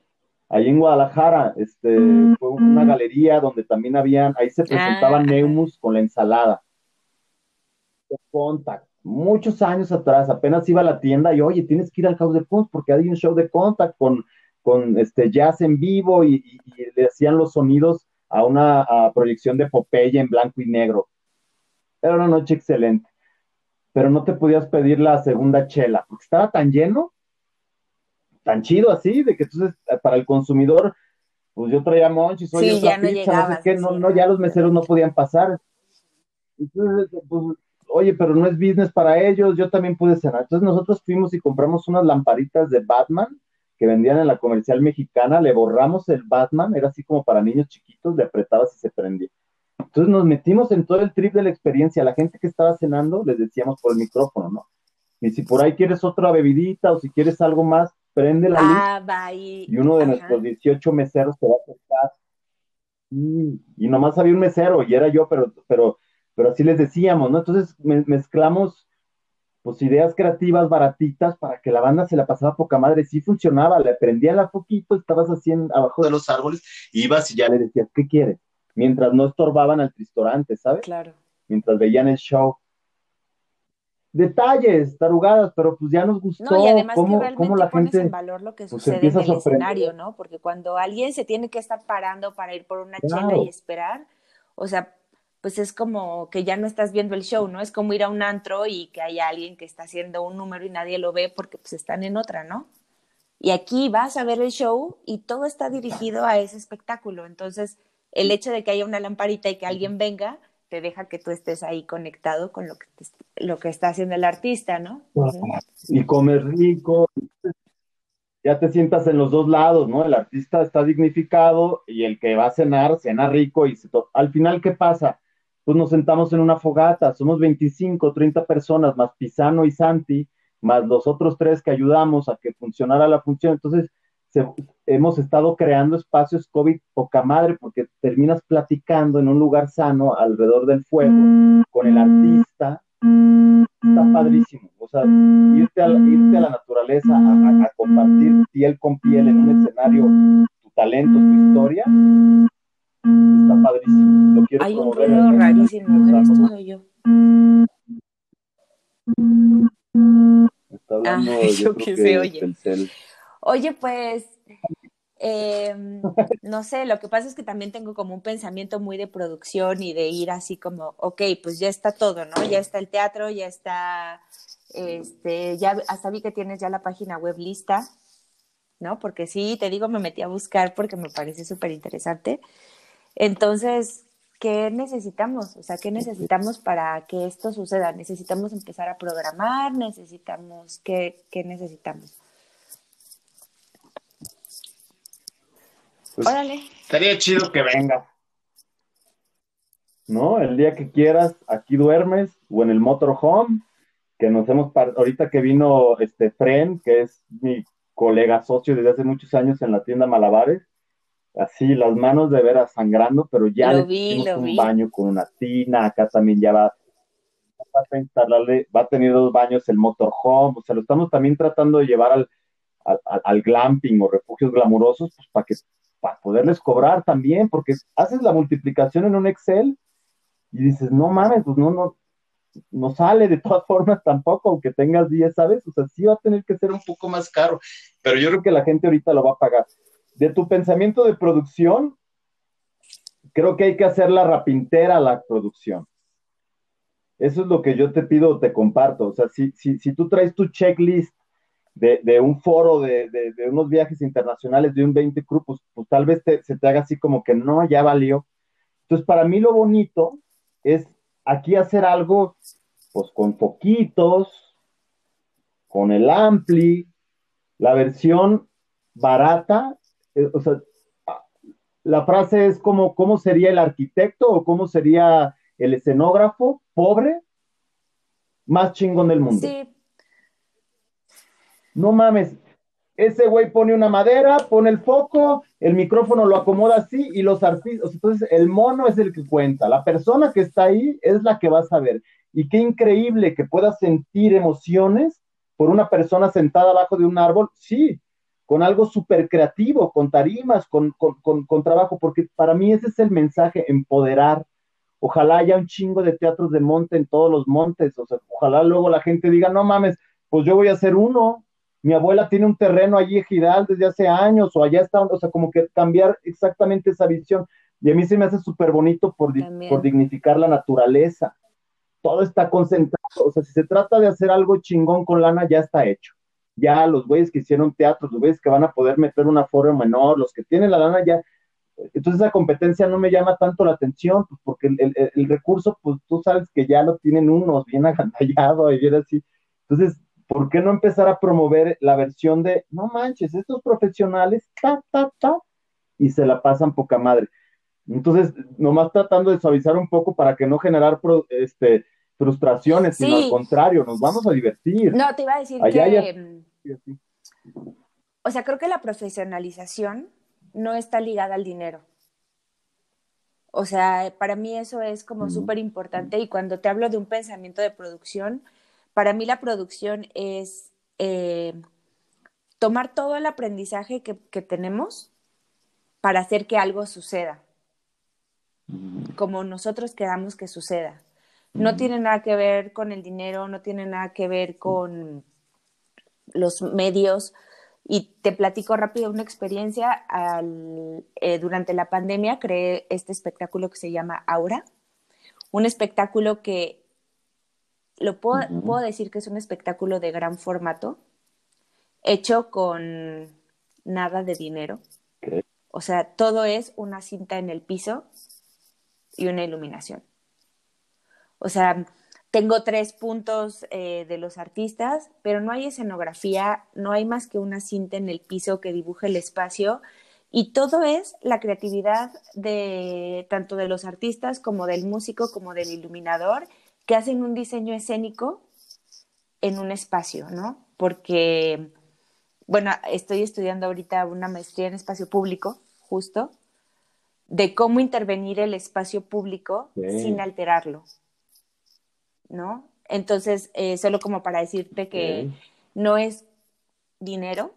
Ahí en Guadalajara, este, mm, fue una mm. galería donde también habían, ahí se presentaba ah. Neumus con la ensalada. Contact, muchos años atrás, apenas iba a la tienda y, oye, tienes que ir al House de Punch porque hay un show de Contact con, con este jazz en vivo y, le hacían los sonidos a una proyección de Popeye en blanco y negro. Era una noche excelente, pero no te podías pedir la segunda chela porque estaba tan lleno tan chido así, de que entonces eh, para el consumidor, pues yo traía monchis, oye, sí, ya no, llegaba, no, no, ya los meseros no podían pasar. Entonces, pues, oye, pero no es business para ellos, yo también pude cenar. Entonces nosotros fuimos y compramos unas lamparitas de Batman que vendían en la comercial mexicana, le borramos el Batman, era así como para niños chiquitos, le apretabas y se prendía. Entonces nos metimos en todo el trip de la experiencia. La gente que estaba cenando les decíamos por el micrófono, ¿no? Y si por ahí quieres otra bebidita o si quieres algo más, prende la luz ah, y, uno de nuestros 18 meseros te va a acercar. Y, nomás había un mesero y era yo, pero, pero, pero así les decíamos, ¿no? Entonces mezclamos pues ideas creativas baratitas para que la banda se la pasaba poca madre, sí funcionaba, le prendían la poquito, estabas así abajo de los árboles, ibas y ya le decías, ¿qué quieres? Mientras no estorbaban al restaurante, ¿sabes? Claro. Mientras veían el show. Detalles, tarugadas, pero pues ya nos gustó no, y además cómo, que cómo la pones gente en valor lo que pues, sucede en el escenario, ¿no? Porque cuando alguien se tiene que estar parando para ir por una chela Claro. y esperar, o sea, pues es como que ya no estás viendo el show, ¿no? Es como ir a un antro y que haya alguien que está haciendo un número y nadie lo ve porque pues están en otra, ¿no? Y aquí vas a ver el show y todo está dirigido a ese espectáculo. Entonces, el hecho de que haya una lamparita y que alguien venga, te deja que tú estés ahí conectado con lo que, te- lo que está haciendo el artista, ¿no? Y comer rico, ya te sientas en los dos lados, ¿no? El artista está dignificado y el que va a cenar, cena rico y se to- al final, ¿qué pasa? Pues nos sentamos en una fogata, somos 25, 30 personas, más Pisano y Santi, más los otros tres que ayudamos a que funcionara la función. Entonces, se- hemos estado creando espacios COVID poca madre porque terminas platicando en un lugar sano alrededor del fuego con el artista. Está padrísimo. O sea, irte a, la- irte a la naturaleza, a, compartir piel con piel en un escenario, tu talento, tu historia, está padrísimo. Lo quiero Hay un ruido rarísimo, ¿eres tú o soy yo? Está hablando, Ah, yo yo creo que que se oye. Oye, pues, em, no sé, lo que pasa es que también tengo como un pensamiento muy de producción y de ir así como, ok, pues ya está todo, ¿no? Ya está el teatro, ya está, este, ya hasta vi que tienes ya la página web lista, ¿no? Porque sí, te digo, me metí a buscar porque me parece súper interesante. Entonces, ¿qué necesitamos? O sea, ¿qué necesitamos para que esto suceda? ¿Necesitamos empezar a programar? ¿Necesitamos qué, qué necesitamos? Pues, Órale. Estaría chido que vengas. ¿No? El día que quieras, aquí duermes, o en el motorhome, que nos hemos, ahorita que vino este Fren, que es mi colega socio desde hace muchos años en la tienda Malabares, así las manos de veras sangrando, pero ya Lo le vi, hicimos lo un vi. baño con una tina, acá también ya va, va a instalarle, va a tener dos baños el motorhome, o sea, lo estamos también tratando de llevar al, al, al- al glamping o refugios glamurosos, pues para que para poderles cobrar también, porque haces la multiplicación en un Excel y dices, no mames, pues no, no, no sale de todas formas tampoco, aunque tengas 10, ¿sabes? O sea, sí va a tener que ser un poco más caro, pero yo creo que la gente ahorita lo va a pagar. De tu pensamiento de producción, creo que hay que hacer la rapintera la producción. Eso es lo que yo te pido te comparto. O sea, si, si, si tú traes tu checklist de, de un foro, de, de, unos viajes internacionales, de un 20 crew, pues, pues tal vez te, se te haga así como que no, ya valió. Entonces, para mí lo bonito es aquí hacer algo, pues con poquitos, con el ampli, la versión barata, eh, o sea, la frase es como, ¿cómo sería el arquitecto o cómo sería el escenógrafo pobre más chingón del mundo? Sí. No mames, ese güey pone una madera, pone el foco, el micrófono lo acomoda así y los artistas, entonces el mono es el que cuenta, la persona que está ahí es la que va a saber. Y qué increíble que puedas sentir emociones por una persona sentada abajo de un árbol, sí, con algo súper creativo, con tarimas, con, con, con, con, trabajo, porque para mí ese es el mensaje, empoderar. Ojalá haya un chingo de teatros de monte en todos los montes, o sea, ojalá luego la gente diga, no mames, pues yo voy a hacer uno, mi abuela tiene un terreno allí en Gidal desde hace años, o allá está, o sea, como que cambiar exactamente esa visión. Y a mí se me hace súper bonito por, por dignificar la naturaleza. Todo está concentrado, o sea, si se trata de hacer algo chingón con lana, ya está hecho. Ya los güeyes que hicieron teatro, los güeyes que van a poder meter un aforo menor, los que tienen la lana ya. Entonces esa competencia no me llama tanto la atención, pues porque el, el, el recurso, pues tú sabes que ya lo tienen unos bien agandallado y bien así. Entonces, ¿por qué no empezar a promover la versión de, no manches, estos profesionales, ta, ta, ta, y se la pasan poca madre? Entonces, nomás tratando de suavizar un poco para que no generar pro, este, frustraciones, sí. sino al contrario, nos vamos a divertir. No, te iba a decir Allá que, ya... o sea, creo que la profesionalización no está ligada al dinero. O sea, para mí eso es como súper importante y cuando te hablo de un pensamiento de producción, para mí la producción es eh, tomar todo el aprendizaje que, que tenemos para hacer que algo suceda, como nosotros queramos que suceda. No tiene nada que ver con el dinero, no tiene nada que ver con los medios. Y te platico rápido una experiencia. Eh, durante la pandemia creé este espectáculo que se llama Aura. Un espectáculo que lo puedo, puedo decir que es un espectáculo de gran formato, hecho con nada de dinero. O sea, todo es una cinta en el piso y una iluminación. O sea, tengo tres puntos eh, de los artistas, pero no hay escenografía, no hay más que una cinta en el piso que dibuje el espacio y todo es la creatividad de tanto de los artistas como del músico como del iluminador que hacen un diseño escénico en un espacio, ¿no? Porque, bueno, estoy estudiando ahorita una maestría en espacio público, justo, de cómo intervenir el espacio público sin alterarlo. ¿no? Entonces, eh, solo como para decirte que no es dinero,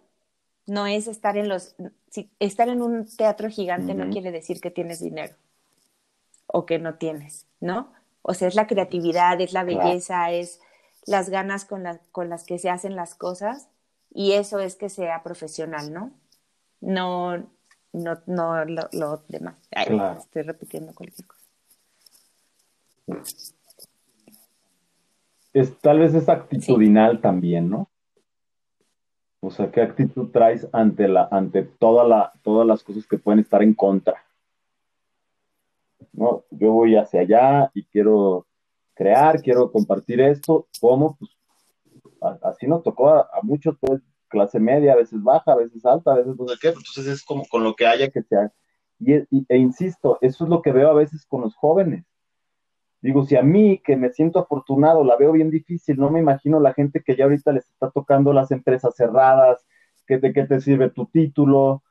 no es estar en los, estar en un teatro gigante no quiere decir que tienes dinero o que no tienes, ¿no? O sea, es la creatividad, es la belleza, es las ganas con, con las que se hacen las cosas y eso es que sea profesional, ¿no? No, no, no lo, demás. Estoy repitiendo cualquier cosa es, tal vez es actitudinal también, ¿no? O sea, ¿qué actitud traes ante, la, ante toda la, todas las cosas que pueden estar en contra? ¿No? Yo voy hacia allá y quiero crear, quiero compartir esto. ¿Cómo? Pues así nos tocó a, muchos, pues, clase media, a veces baja, a veces alta, a veces no sé qué. Entonces es como con lo que haya que sea. Y, e insisto, eso es lo que veo a veces con los jóvenes Digo, si a mí, que me siento afortunado, la veo bien difícil, no me imagino la gente que ya ahorita les está tocando las empresas cerradas, que de qué te sirve tu título,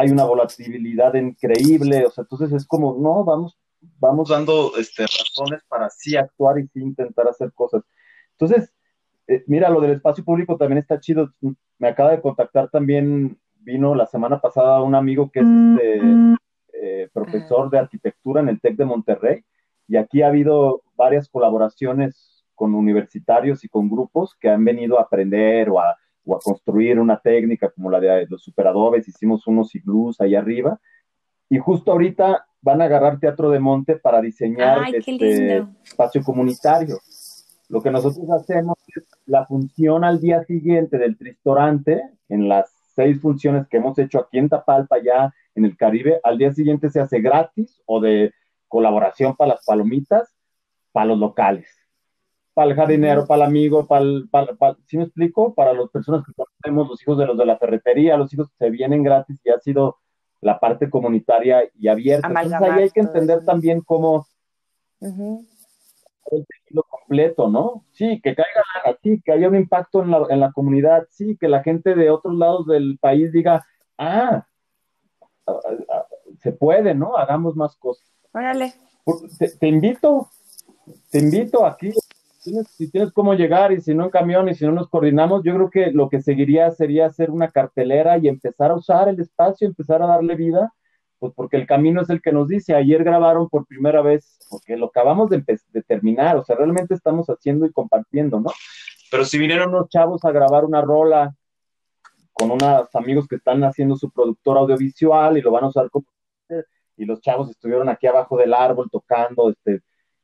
hay una volatilidad increíble, o sea, entonces es como, no, vamos, vamos dando este, razones para sí actuar y sí intentar hacer cosas. Entonces, eh, mira, lo del espacio público también está chido. Me acaba de contactar también, vino la semana pasada un amigo que es este, eh, profesor de arquitectura en el TEC de Monterrey y aquí ha habido varias colaboraciones con universitarios y con grupos que han venido a aprender o a, construir una técnica como la de los superadobes, hicimos unos iglús ahí arriba. Y justo ahorita van a agarrar Teatro de Monte para diseñar este espacio comunitario. Lo que nosotros hacemos es la función al día siguiente del Tristorante, en las seis funciones que hemos hecho aquí en Tapalpa, ya en el Caribe, al día siguiente se hace gratis o de colaboración para las palomitas, para los locales, para el jardinero, para el amigo, para el, para, ¿sí me explico? Para las personas que conocemos, los hijos de los de la ferretería, los hijos que se vienen gratis y ha sido la parte comunitaria y abierta. Entonces ahí hay que entender también cómo el tejido completo, ¿no? Sí, que caiga sí, que haya un impacto en la, en la comunidad, sí, que la gente de otros lados del país diga, ah, se puede, ¿no? Hagamos más cosas. Órale. Te, invito, te invito aquí. Si tienes cómo llegar y si no en camión y si no nos coordinamos, yo creo que lo que seguiría sería hacer una cartelera y empezar a usar el espacio, empezar a darle vida, pues porque el camino es el que nos dice. Ayer grabaron por primera vez, porque lo acabamos de, de terminar, o sea, realmente estamos haciendo y compartiendo, ¿no? Pero si vinieron unos chavos a grabar una rola con unos amigos que están haciendo su productor audiovisual y lo van a usar como y los chavos estuvieron aquí abajo del árbol tocando, este,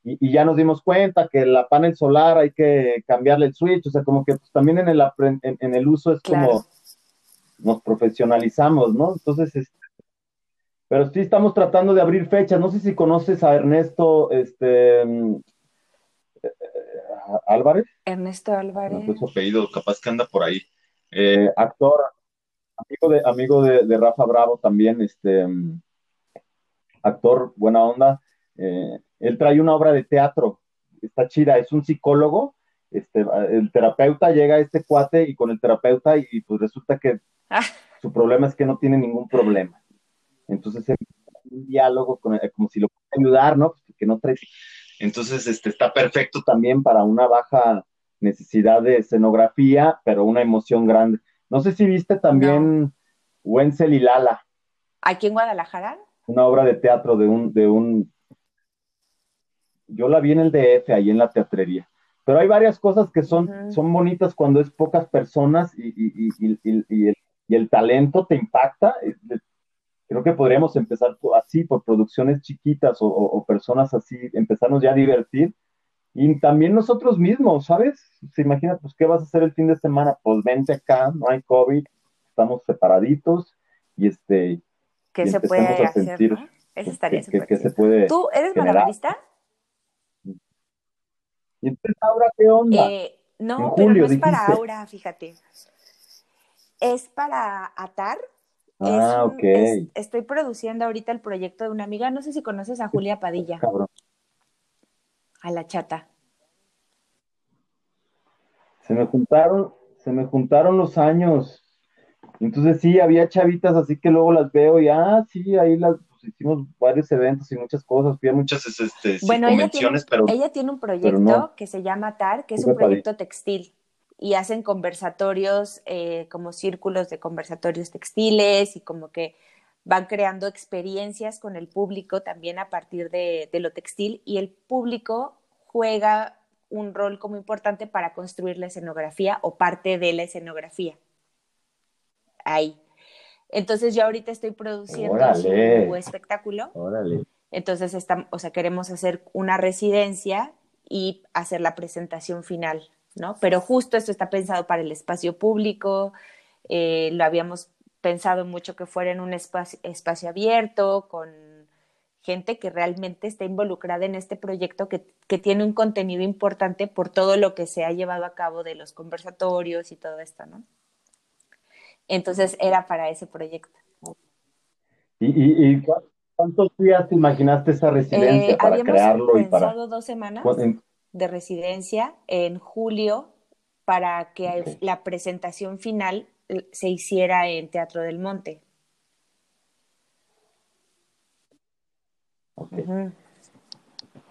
y, ya nos dimos cuenta que la panel solar hay que cambiarle el switch, o sea, como que pues, también en el, en, el uso es como nos profesionalizamos, ¿no? Entonces, este, pero sí estamos tratando de abrir fechas, no sé si conoces a Ernesto, este, mm, eh, Álvarez. Ernesto Álvarez. No, su apellido, capaz que anda por ahí. Eh, actor, amigo de, amigo de, de, Rafa Bravo también, este, mm, actor, buena onda. Eh, él trae una obra de teatro, está chida, es un psicólogo. Este, el terapeuta llega a este cuate y con el terapeuta y, pues resulta que ah. su problema es que no tiene ningún problema. Entonces un diálogo con, como si lo pudiera ayudar, ¿no? Pues, que no trae. Entonces, este, está perfecto también para una baja necesidad de escenografía, pero una emoción grande. No sé si viste también Wenzel y Lala. ¿Aquí en Guadalajara? Una obra de teatro de un, de un. Yo la vi en el DF, ahí en la teatrería. Pero hay varias cosas que son, son bonitas cuando es pocas personas y, y, y, y, el, y el talento te impacta. Eh, creo que podríamos empezar así, por producciones chiquitas o, o, personas así, empezarnos ya a divertir. Y también nosotros mismos, ¿sabes? Se imagina, pues, ¿qué vas a hacer el fin de semana? Pues vente acá, no hay COVID, estamos separaditos y este... ¿Qué se puede hacer, ¿no? Eso estaría que, que, se puede ¿Tú eres malabarista? ¿Y entonces Aura qué onda? Eh, no, pero no es para Aura, fíjate. Es para Atar. Ah, ok. estoy produciendo ahorita el proyecto de una amiga, no sé si conoces a Julia Padilla. Cabrón. A la chata. Se me juntaron, se me juntaron los años. Entonces sí, había chavitas así que luego las veo y ah, sí, ahí las hicimos varios eventos y muchas cosas, fui muchas este, bueno, convenciones, ella tiene, pero... Ella tiene un proyecto que se llama TAR, que es un proyecto textil, y hacen conversatorios, eh, como círculos de conversatorios textiles, y como que van creando experiencias con el público también a partir de, de lo textil, y el público juega un rol como importante para construir la escenografía o parte de la escenografía. Ahí. Entonces yo ahorita estoy produciendo un espectáculo. Órale. Entonces estamos, o sea, queremos hacer una residencia y hacer la presentación final, ¿no? Pero justo esto está pensado para el espacio público, eh, lo habíamos pensado mucho que fuera en un espacio, espacio abierto, con gente que realmente está involucrada en este proyecto, que, que, tiene un contenido importante por todo lo que se ha llevado a cabo de los conversatorios y todo esto, ¿no? Entonces era para ese proyecto. ¿Y, cuántos días te imaginaste esa residencia eh, para crearlo? y para... dos semanas de residencia en julio para que la presentación final se hiciera en Teatro del Monte.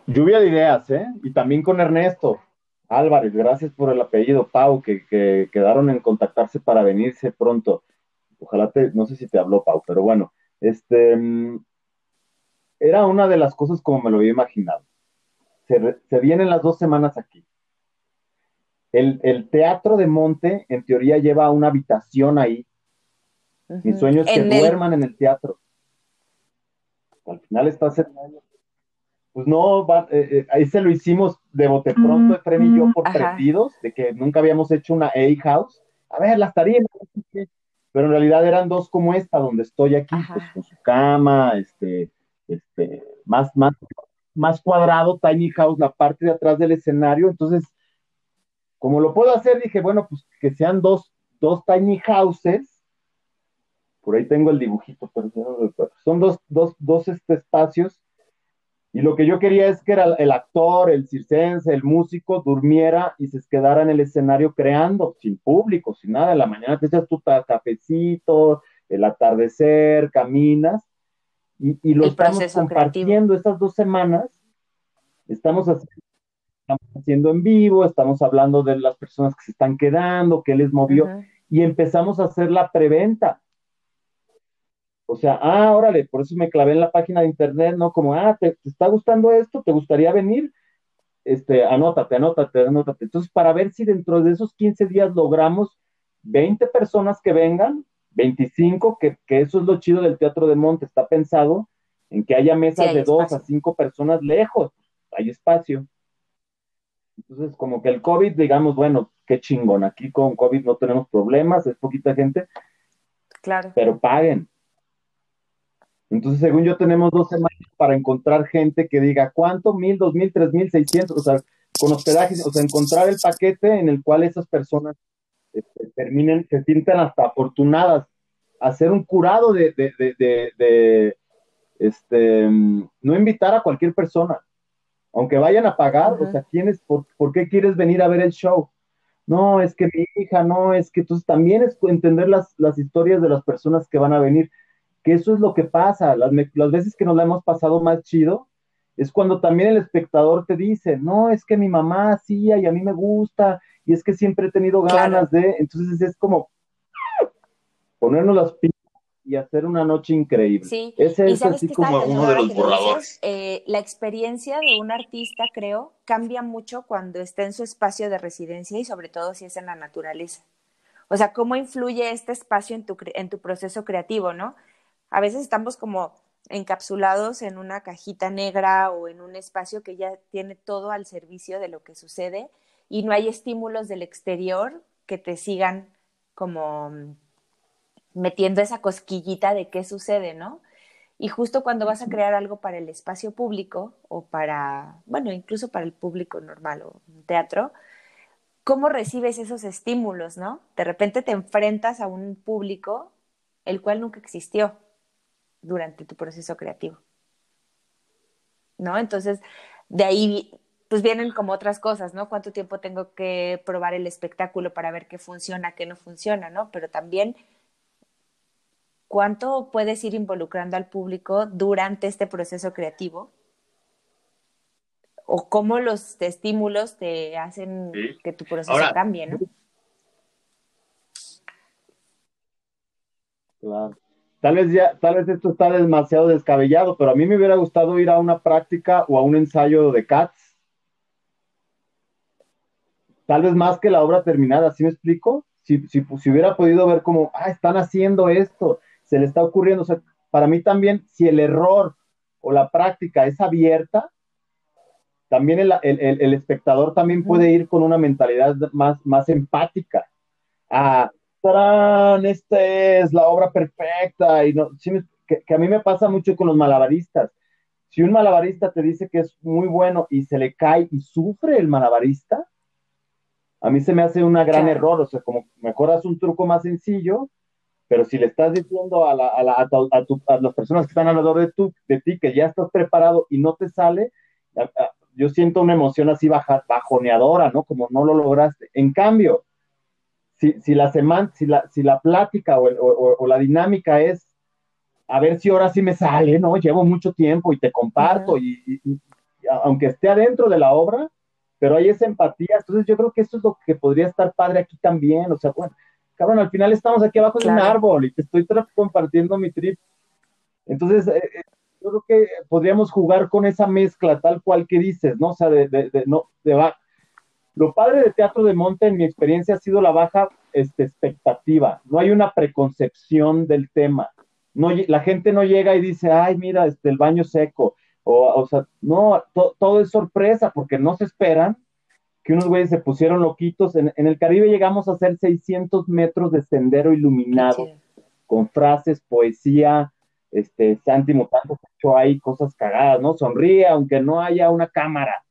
Lluvia de ideas, ¿eh? Y también con Ernesto. Álvarez, gracias por el apellido, Pau, que, quedaron en contactarse para venirse pronto. Ojalá te, no sé si te habló Pau, pero bueno, este, mm, era una de las cosas como me lo había imaginado. Se, vienen las dos semanas aquí. El, teatro de Monte, en teoría, lleva una habitación ahí. Mi sueño es que duerman en el teatro. Al final está cerrado pues no, eh, eh, ahí se lo hicimos de bote pronto, Efraín y yo, por perdidos, de que nunca habíamos hecho una A-House. A ver, las tarimas, pero en realidad eran dos como esta, donde estoy aquí, pues con su cama, este, este, más, más, más cuadrado, tiny house, la parte de atrás del escenario. Entonces, como lo puedo hacer, dije, bueno, pues que sean dos, dos tiny houses. Por ahí tengo el dibujito, pero son dos, dos, dos este, espacios y lo que yo quería es que era el actor, el circense, el músico durmiera y se quedara en el escenario creando, sin público, sin nada. En la mañana te echas tu cafecito, el atardecer, caminas y, y lo estamos compartiendo estas dos semanas. Estamos haciendo, estamos haciendo, en vivo, estamos hablando de las personas que se están quedando, qué les movió y empezamos a hacer la preventa o sea, ah, órale, por eso me clavé en la página de internet, ¿no? Como, ah, ¿te, está gustando esto? ¿Te gustaría venir? Este, anótate, anótate, anótate. Entonces, para ver si dentro de esos 15 días logramos 20 personas que vengan, 25, que, que eso es lo chido del Teatro de Monte, está pensado en que haya mesas de dos a cinco personas lejos, hay espacio. Entonces, como que el COVID, digamos, bueno, qué chingón, aquí con COVID no tenemos problemas, es poquita gente. Claro. Pero paguen, entonces, según yo, tenemos dos semanas para encontrar gente que diga cuánto, mil, dos mil, tres mil, seiscientos, o sea, con hospedajes, o sea, encontrar el paquete en el cual esas personas este, terminen, se sientan hasta afortunadas, hacer un curado de, de, de, de, este, no invitar a cualquier persona, aunque vayan a pagar, o sea, ¿quién por, por, qué quieres venir a ver el show? No, es que mi hija, no, es que entonces también es entender las, las historias de las personas que van a venir que eso es lo que pasa, las, las veces que nos la hemos pasado más chido, es cuando también el espectador te dice, no, es que mi mamá hacía y a mí me gusta, y es que siempre he tenido ganas de, entonces es como ponernos las pilas y hacer una noche increíble. Sí, ese es así como uno de los borradores. Eh, la experiencia de un artista, creo, cambia mucho cuando está en su espacio de residencia y sobre todo si es en la naturaleza. O sea, cómo influye este espacio en tu, en tu proceso creativo, ¿no? A veces estamos como encapsulados en una cajita negra o en un espacio que ya tiene todo al servicio de lo que sucede y no hay estímulos del exterior que te sigan como metiendo esa cosquillita de qué sucede, ¿no? Y justo cuando vas a crear algo para el espacio público o para, bueno, incluso para el público normal o un teatro, ¿cómo recibes esos estímulos, no? De repente te enfrentas a un público el cual nunca existió durante tu proceso creativo. ¿No? Entonces, de ahí pues vienen como otras cosas, ¿no? Cuánto tiempo tengo que probar el espectáculo para ver qué funciona, qué no funciona, ¿no? Pero también cuánto puedes ir involucrando al público durante este proceso creativo o cómo los estímulos te hacen que tu proceso cambie, ¿no? Claro. Tal vez ya, tal vez esto está demasiado descabellado, pero a mí me hubiera gustado ir a una práctica o a un ensayo de Cats. Tal vez más que la obra terminada, ¿sí me explico? Si, si, si hubiera podido ver como, ah, están haciendo esto, se le está ocurriendo. O sea, para mí también, si el error o la práctica es abierta, también el, espectador también puede ir con una mentalidad más, más empática. Ah, esta es la obra perfecta. Y no, que, a mí me pasa mucho con los malabaristas. Si un malabarista te dice que es muy bueno y se le cae y sufre el malabarista, a mí se me hace un gran error. O sea, como mejoras un truco más sencillo pero si le estás diciendo a, la, a, la, a, las personas que están alrededor de, tu, de ti que ya estás preparado y no te sale, yo siento una emoción así baja, bajoneadora, ¿no? Como no lo lograste. En cambio, si, si, la, semana, si, la, si la plática o, o, la dinámica es a ver si ahora sí me sale, ¿no? Llevo mucho tiempo y te comparto, y, aunque esté adentro de la obra, pero hay esa empatía. Entonces yo creo que eso es lo que podría estar padre aquí también. O sea, bueno, cabrón, al final estamos aquí abajo de un árbol y te estoy compartiendo mi trip. Entonces, eh, eh, yo creo que podríamos jugar con esa mezcla tal cual que dices, ¿no? O sea, de, de, no, de Lo padre de Teatro de Monte, en mi experiencia, ha sido la baja este, expectativa. No hay una preconcepción del tema. No, la gente no llega y dice, ay, mira, este, el baño seco. O, o sea, no, todo es sorpresa porque no se esperan que unos güeyes se pusieron loquitos. En, el Caribe llegamos a hacer 600 metros de sendero iluminado, con frases, poesía, este, Santi Motanto hecho ahí cosas cagadas, ¿no? Sonríe aunque no haya una cámara.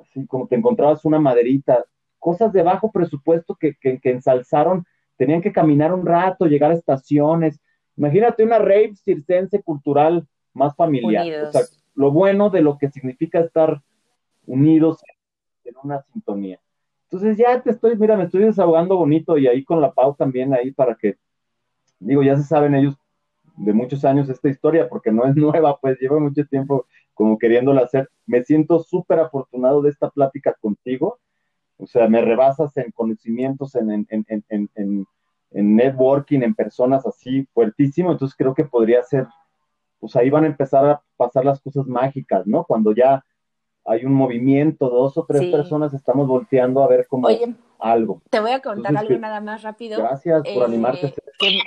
Así como te encontrabas una maderita. Cosas de bajo presupuesto que, que, ensalzaron. Tenían que caminar un rato, llegar a estaciones. Imagínate una rave circense cultural más familiar. O sea, lo bueno de lo que significa estar unidos en una sintonía. Entonces ya te estoy, mira, me estoy desahogando bonito y ahí con la Pau también ahí para que, digo, ya se saben ellos de muchos años esta historia porque no es nueva, pues lleva mucho tiempo como queriéndola hacer. Me siento súper afortunado de esta plática contigo. O sea, me rebasas en conocimientos, en, en, en, en, networking, en personas así fuertísimo. Entonces creo que podría ser, pues ahí van a empezar a pasar las cosas mágicas, ¿no? Cuando ya hay un movimiento, dos o tres personas estamos volteando a ver como algo. Te voy a contar algo nada más rápido. Gracias por animarte. Eh,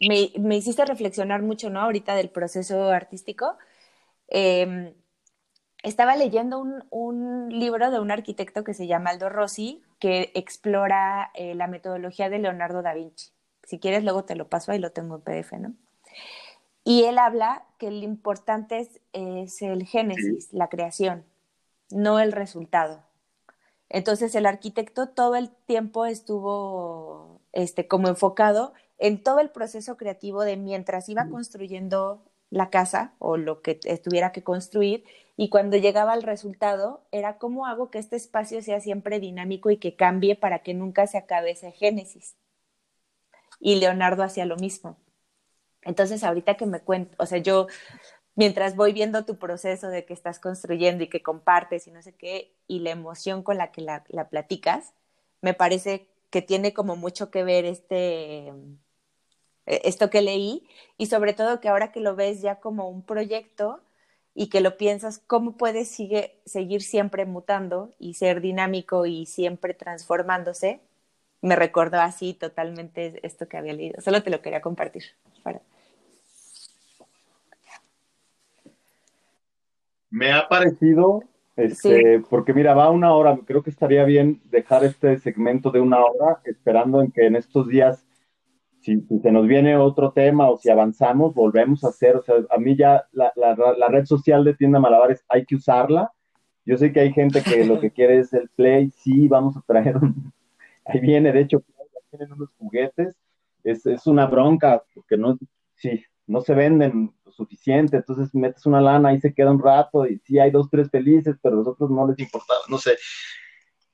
me, me, hiciste reflexionar mucho, ¿no? Ahorita del proceso artístico. Em, estaba leyendo un, un, libro de un arquitecto que se llama Aldo Rossi, que explora eh, la metodología de Leonardo da Vinci. Si quieres, luego te lo paso, ahí lo tengo en PDF, ¿no? Y él habla que lo importante es, el génesis, la creación, no el resultado. Entonces el arquitecto todo el tiempo estuvo este, como enfocado en todo el proceso creativo de mientras iba construyendo la casa o lo que tuviera que construir y cuando llegaba al resultado era cómo hago que este espacio sea siempre dinámico y que cambie para que nunca se acabe ese génesis. Y Leonardo hacía lo mismo Entonces, ahorita que me cuento, o sea, yo mientras voy viendo tu proceso de que estás construyendo y que compartes y no sé qué, y la emoción con la que la, la platicas, me parece que tiene como mucho que ver este, esto que leí, y sobre todo que ahora que lo ves ya como un proyecto y que lo piensas, ¿cómo puedes sigue, seguir siempre mutando y ser dinámico y siempre transformándose? Me recordó así totalmente esto que había leído. Solo te lo quería compartir. Para... Me ha parecido, este, porque mira, va una hora, creo que estaría bien dejar este segmento de una hora, esperando en que en estos días, si, se nos viene otro tema o si avanzamos, volvemos a hacer, o sea, a mí ya la, la, la red social de Tienda Malabares hay que usarla. Yo sé que hay gente que lo que quiere es el play, sí, vamos a traer un, ahí viene, de hecho, tienen unos juguetes, es, es una bronca, porque no, sí, no se venden lo suficiente, entonces metes una lana y se queda un rato y sí hay dos, tres felices, pero los otros no les importaba, no sé.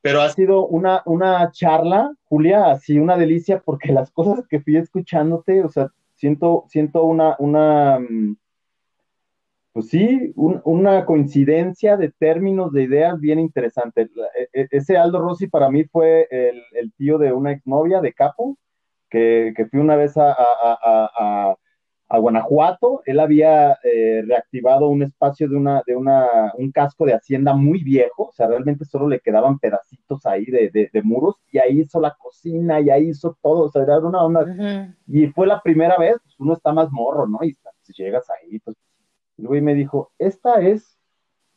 Pero ha sido una, una charla, Julia, así una delicia, porque las cosas que fui escuchándote, o sea, siento, siento una, una, mm, pues sí, un, una coincidencia de términos, de ideas bien interesante. E, e, ese Aldo Rossi para mí fue el, el tío de una exnovia de Capo, que, que fui una vez a a Guanajuato, él había eh, reactivado un espacio de, una, de una, un casco de hacienda muy viejo, o sea, realmente solo le quedaban pedacitos ahí de, de, muros, y ahí hizo la cocina, y ahí hizo todo, o sea, era una onda, y fue la primera vez, pues uno está más morro, ¿no? Y si llegas ahí, pues, el güey me dijo, esta es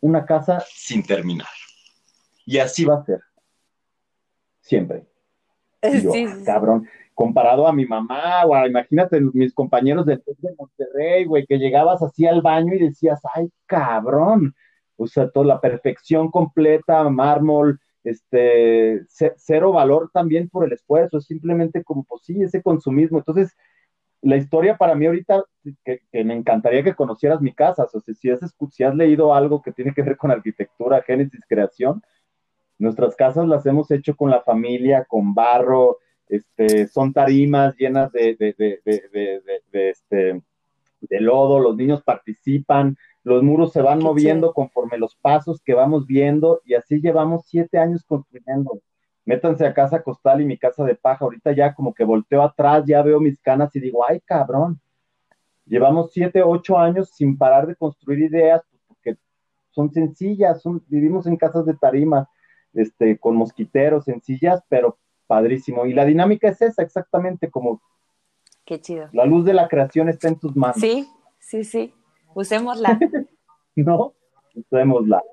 una casa sin terminar, y así va a ser, siempre. Y yo, sí. cabrón, comparado a mi mamá, o imagínate mis compañeros de Monterrey, güey, que llegabas así al baño y decías, ay, cabrón, o sea, toda la perfección completa, mármol, este, cero valor también por el esfuerzo, es simplemente como, pues sí, ese consumismo. Entonces, la historia para mí ahorita, que, me encantaría que conocieras mi casa, o sea, si has, si has leído algo que tiene que ver con arquitectura, génesis, creación, nuestras casas las hemos hecho con la familia, con barro, este, son tarimas llenas de, de, de, este, de lodo, los niños participan, los muros se van moviendo conforme los pasos que vamos viendo y así llevamos siete años construyendo. Métanse a casa costal y mi casa de paja, ahorita ya como que volteo atrás, ya veo mis canas y digo, ay cabrón, llevamos siete, ocho años sin parar de construir ideas porque son sencillas, son, vivimos en casas de tarima, este, con mosquiteros, sencillas, pero padrísimo. Y la dinámica es esa, exactamente como... Qué chido. La luz de la creación está en tus manos. Sí, sí, sí. Usémosla. no, usémosla.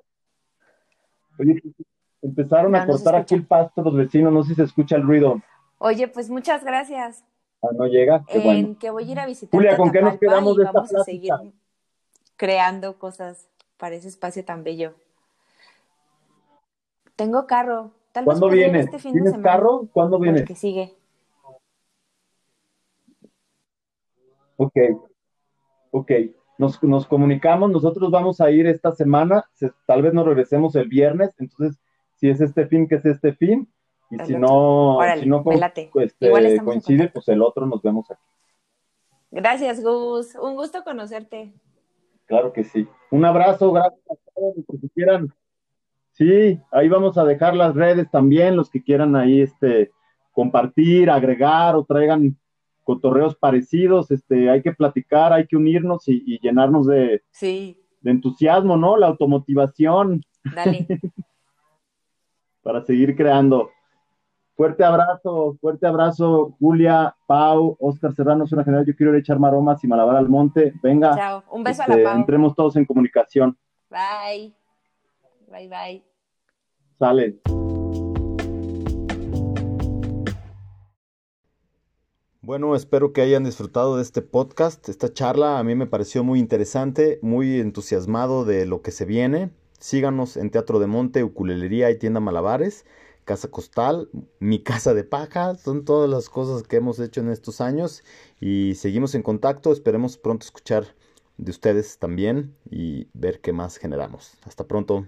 Oye, empezaron a cortar aquí el pasto los vecinos, no sé si se escucha el ruido. Oye, pues muchas gracias. Ah, no llega. Qué bueno. Que voy a ir a visitar. Julia, ¿con qué nos quedamos de esta vamos a seguir creando cosas para ese espacio tan bello. Tengo carro, ¿Cuándo vienes? Este ¿Tienes carro? ¿Cuándo vienes? Que sigue. Ok, ok. Nos, nos, comunicamos, nosotros vamos a ir esta semana, tal vez nos regresemos el viernes, entonces si es este fin, que es este fin, y si no, si no este, coincide, pues el otro nos vemos aquí. Gracias, Gus. Un gusto conocerte. Claro que sí. Un abrazo, gracias a todos los que quieran Sí, ahí vamos a dejar las redes también, los que quieran ahí este, compartir, agregar o traigan cotorreos parecidos, este, hay que platicar, hay que unirnos y, llenarnos de, sí. de entusiasmo, ¿no? La automotivación. Dale. Para seguir creando. Fuerte abrazo, fuerte abrazo, Julia, Pau, Oscar Serrano, una general. Yo quiero ir a echar maromas y malabar al monte. Venga. Chao. Un beso a la este, Pau. Entremos todos en comunicación. Bye. Bye, bye. Sale. Bueno, espero que hayan disfrutado de este podcast, esta charla. A mí me pareció muy interesante, muy entusiasmado de lo que se viene. Síganos en Teatro de Monte, Uculelería y Tienda Malabares, Casa Costal, Mi Casa de Paja. Son todas las cosas que hemos hecho en estos años y seguimos en contacto. Esperemos pronto escuchar de ustedes también y ver qué más generamos. Hasta pronto.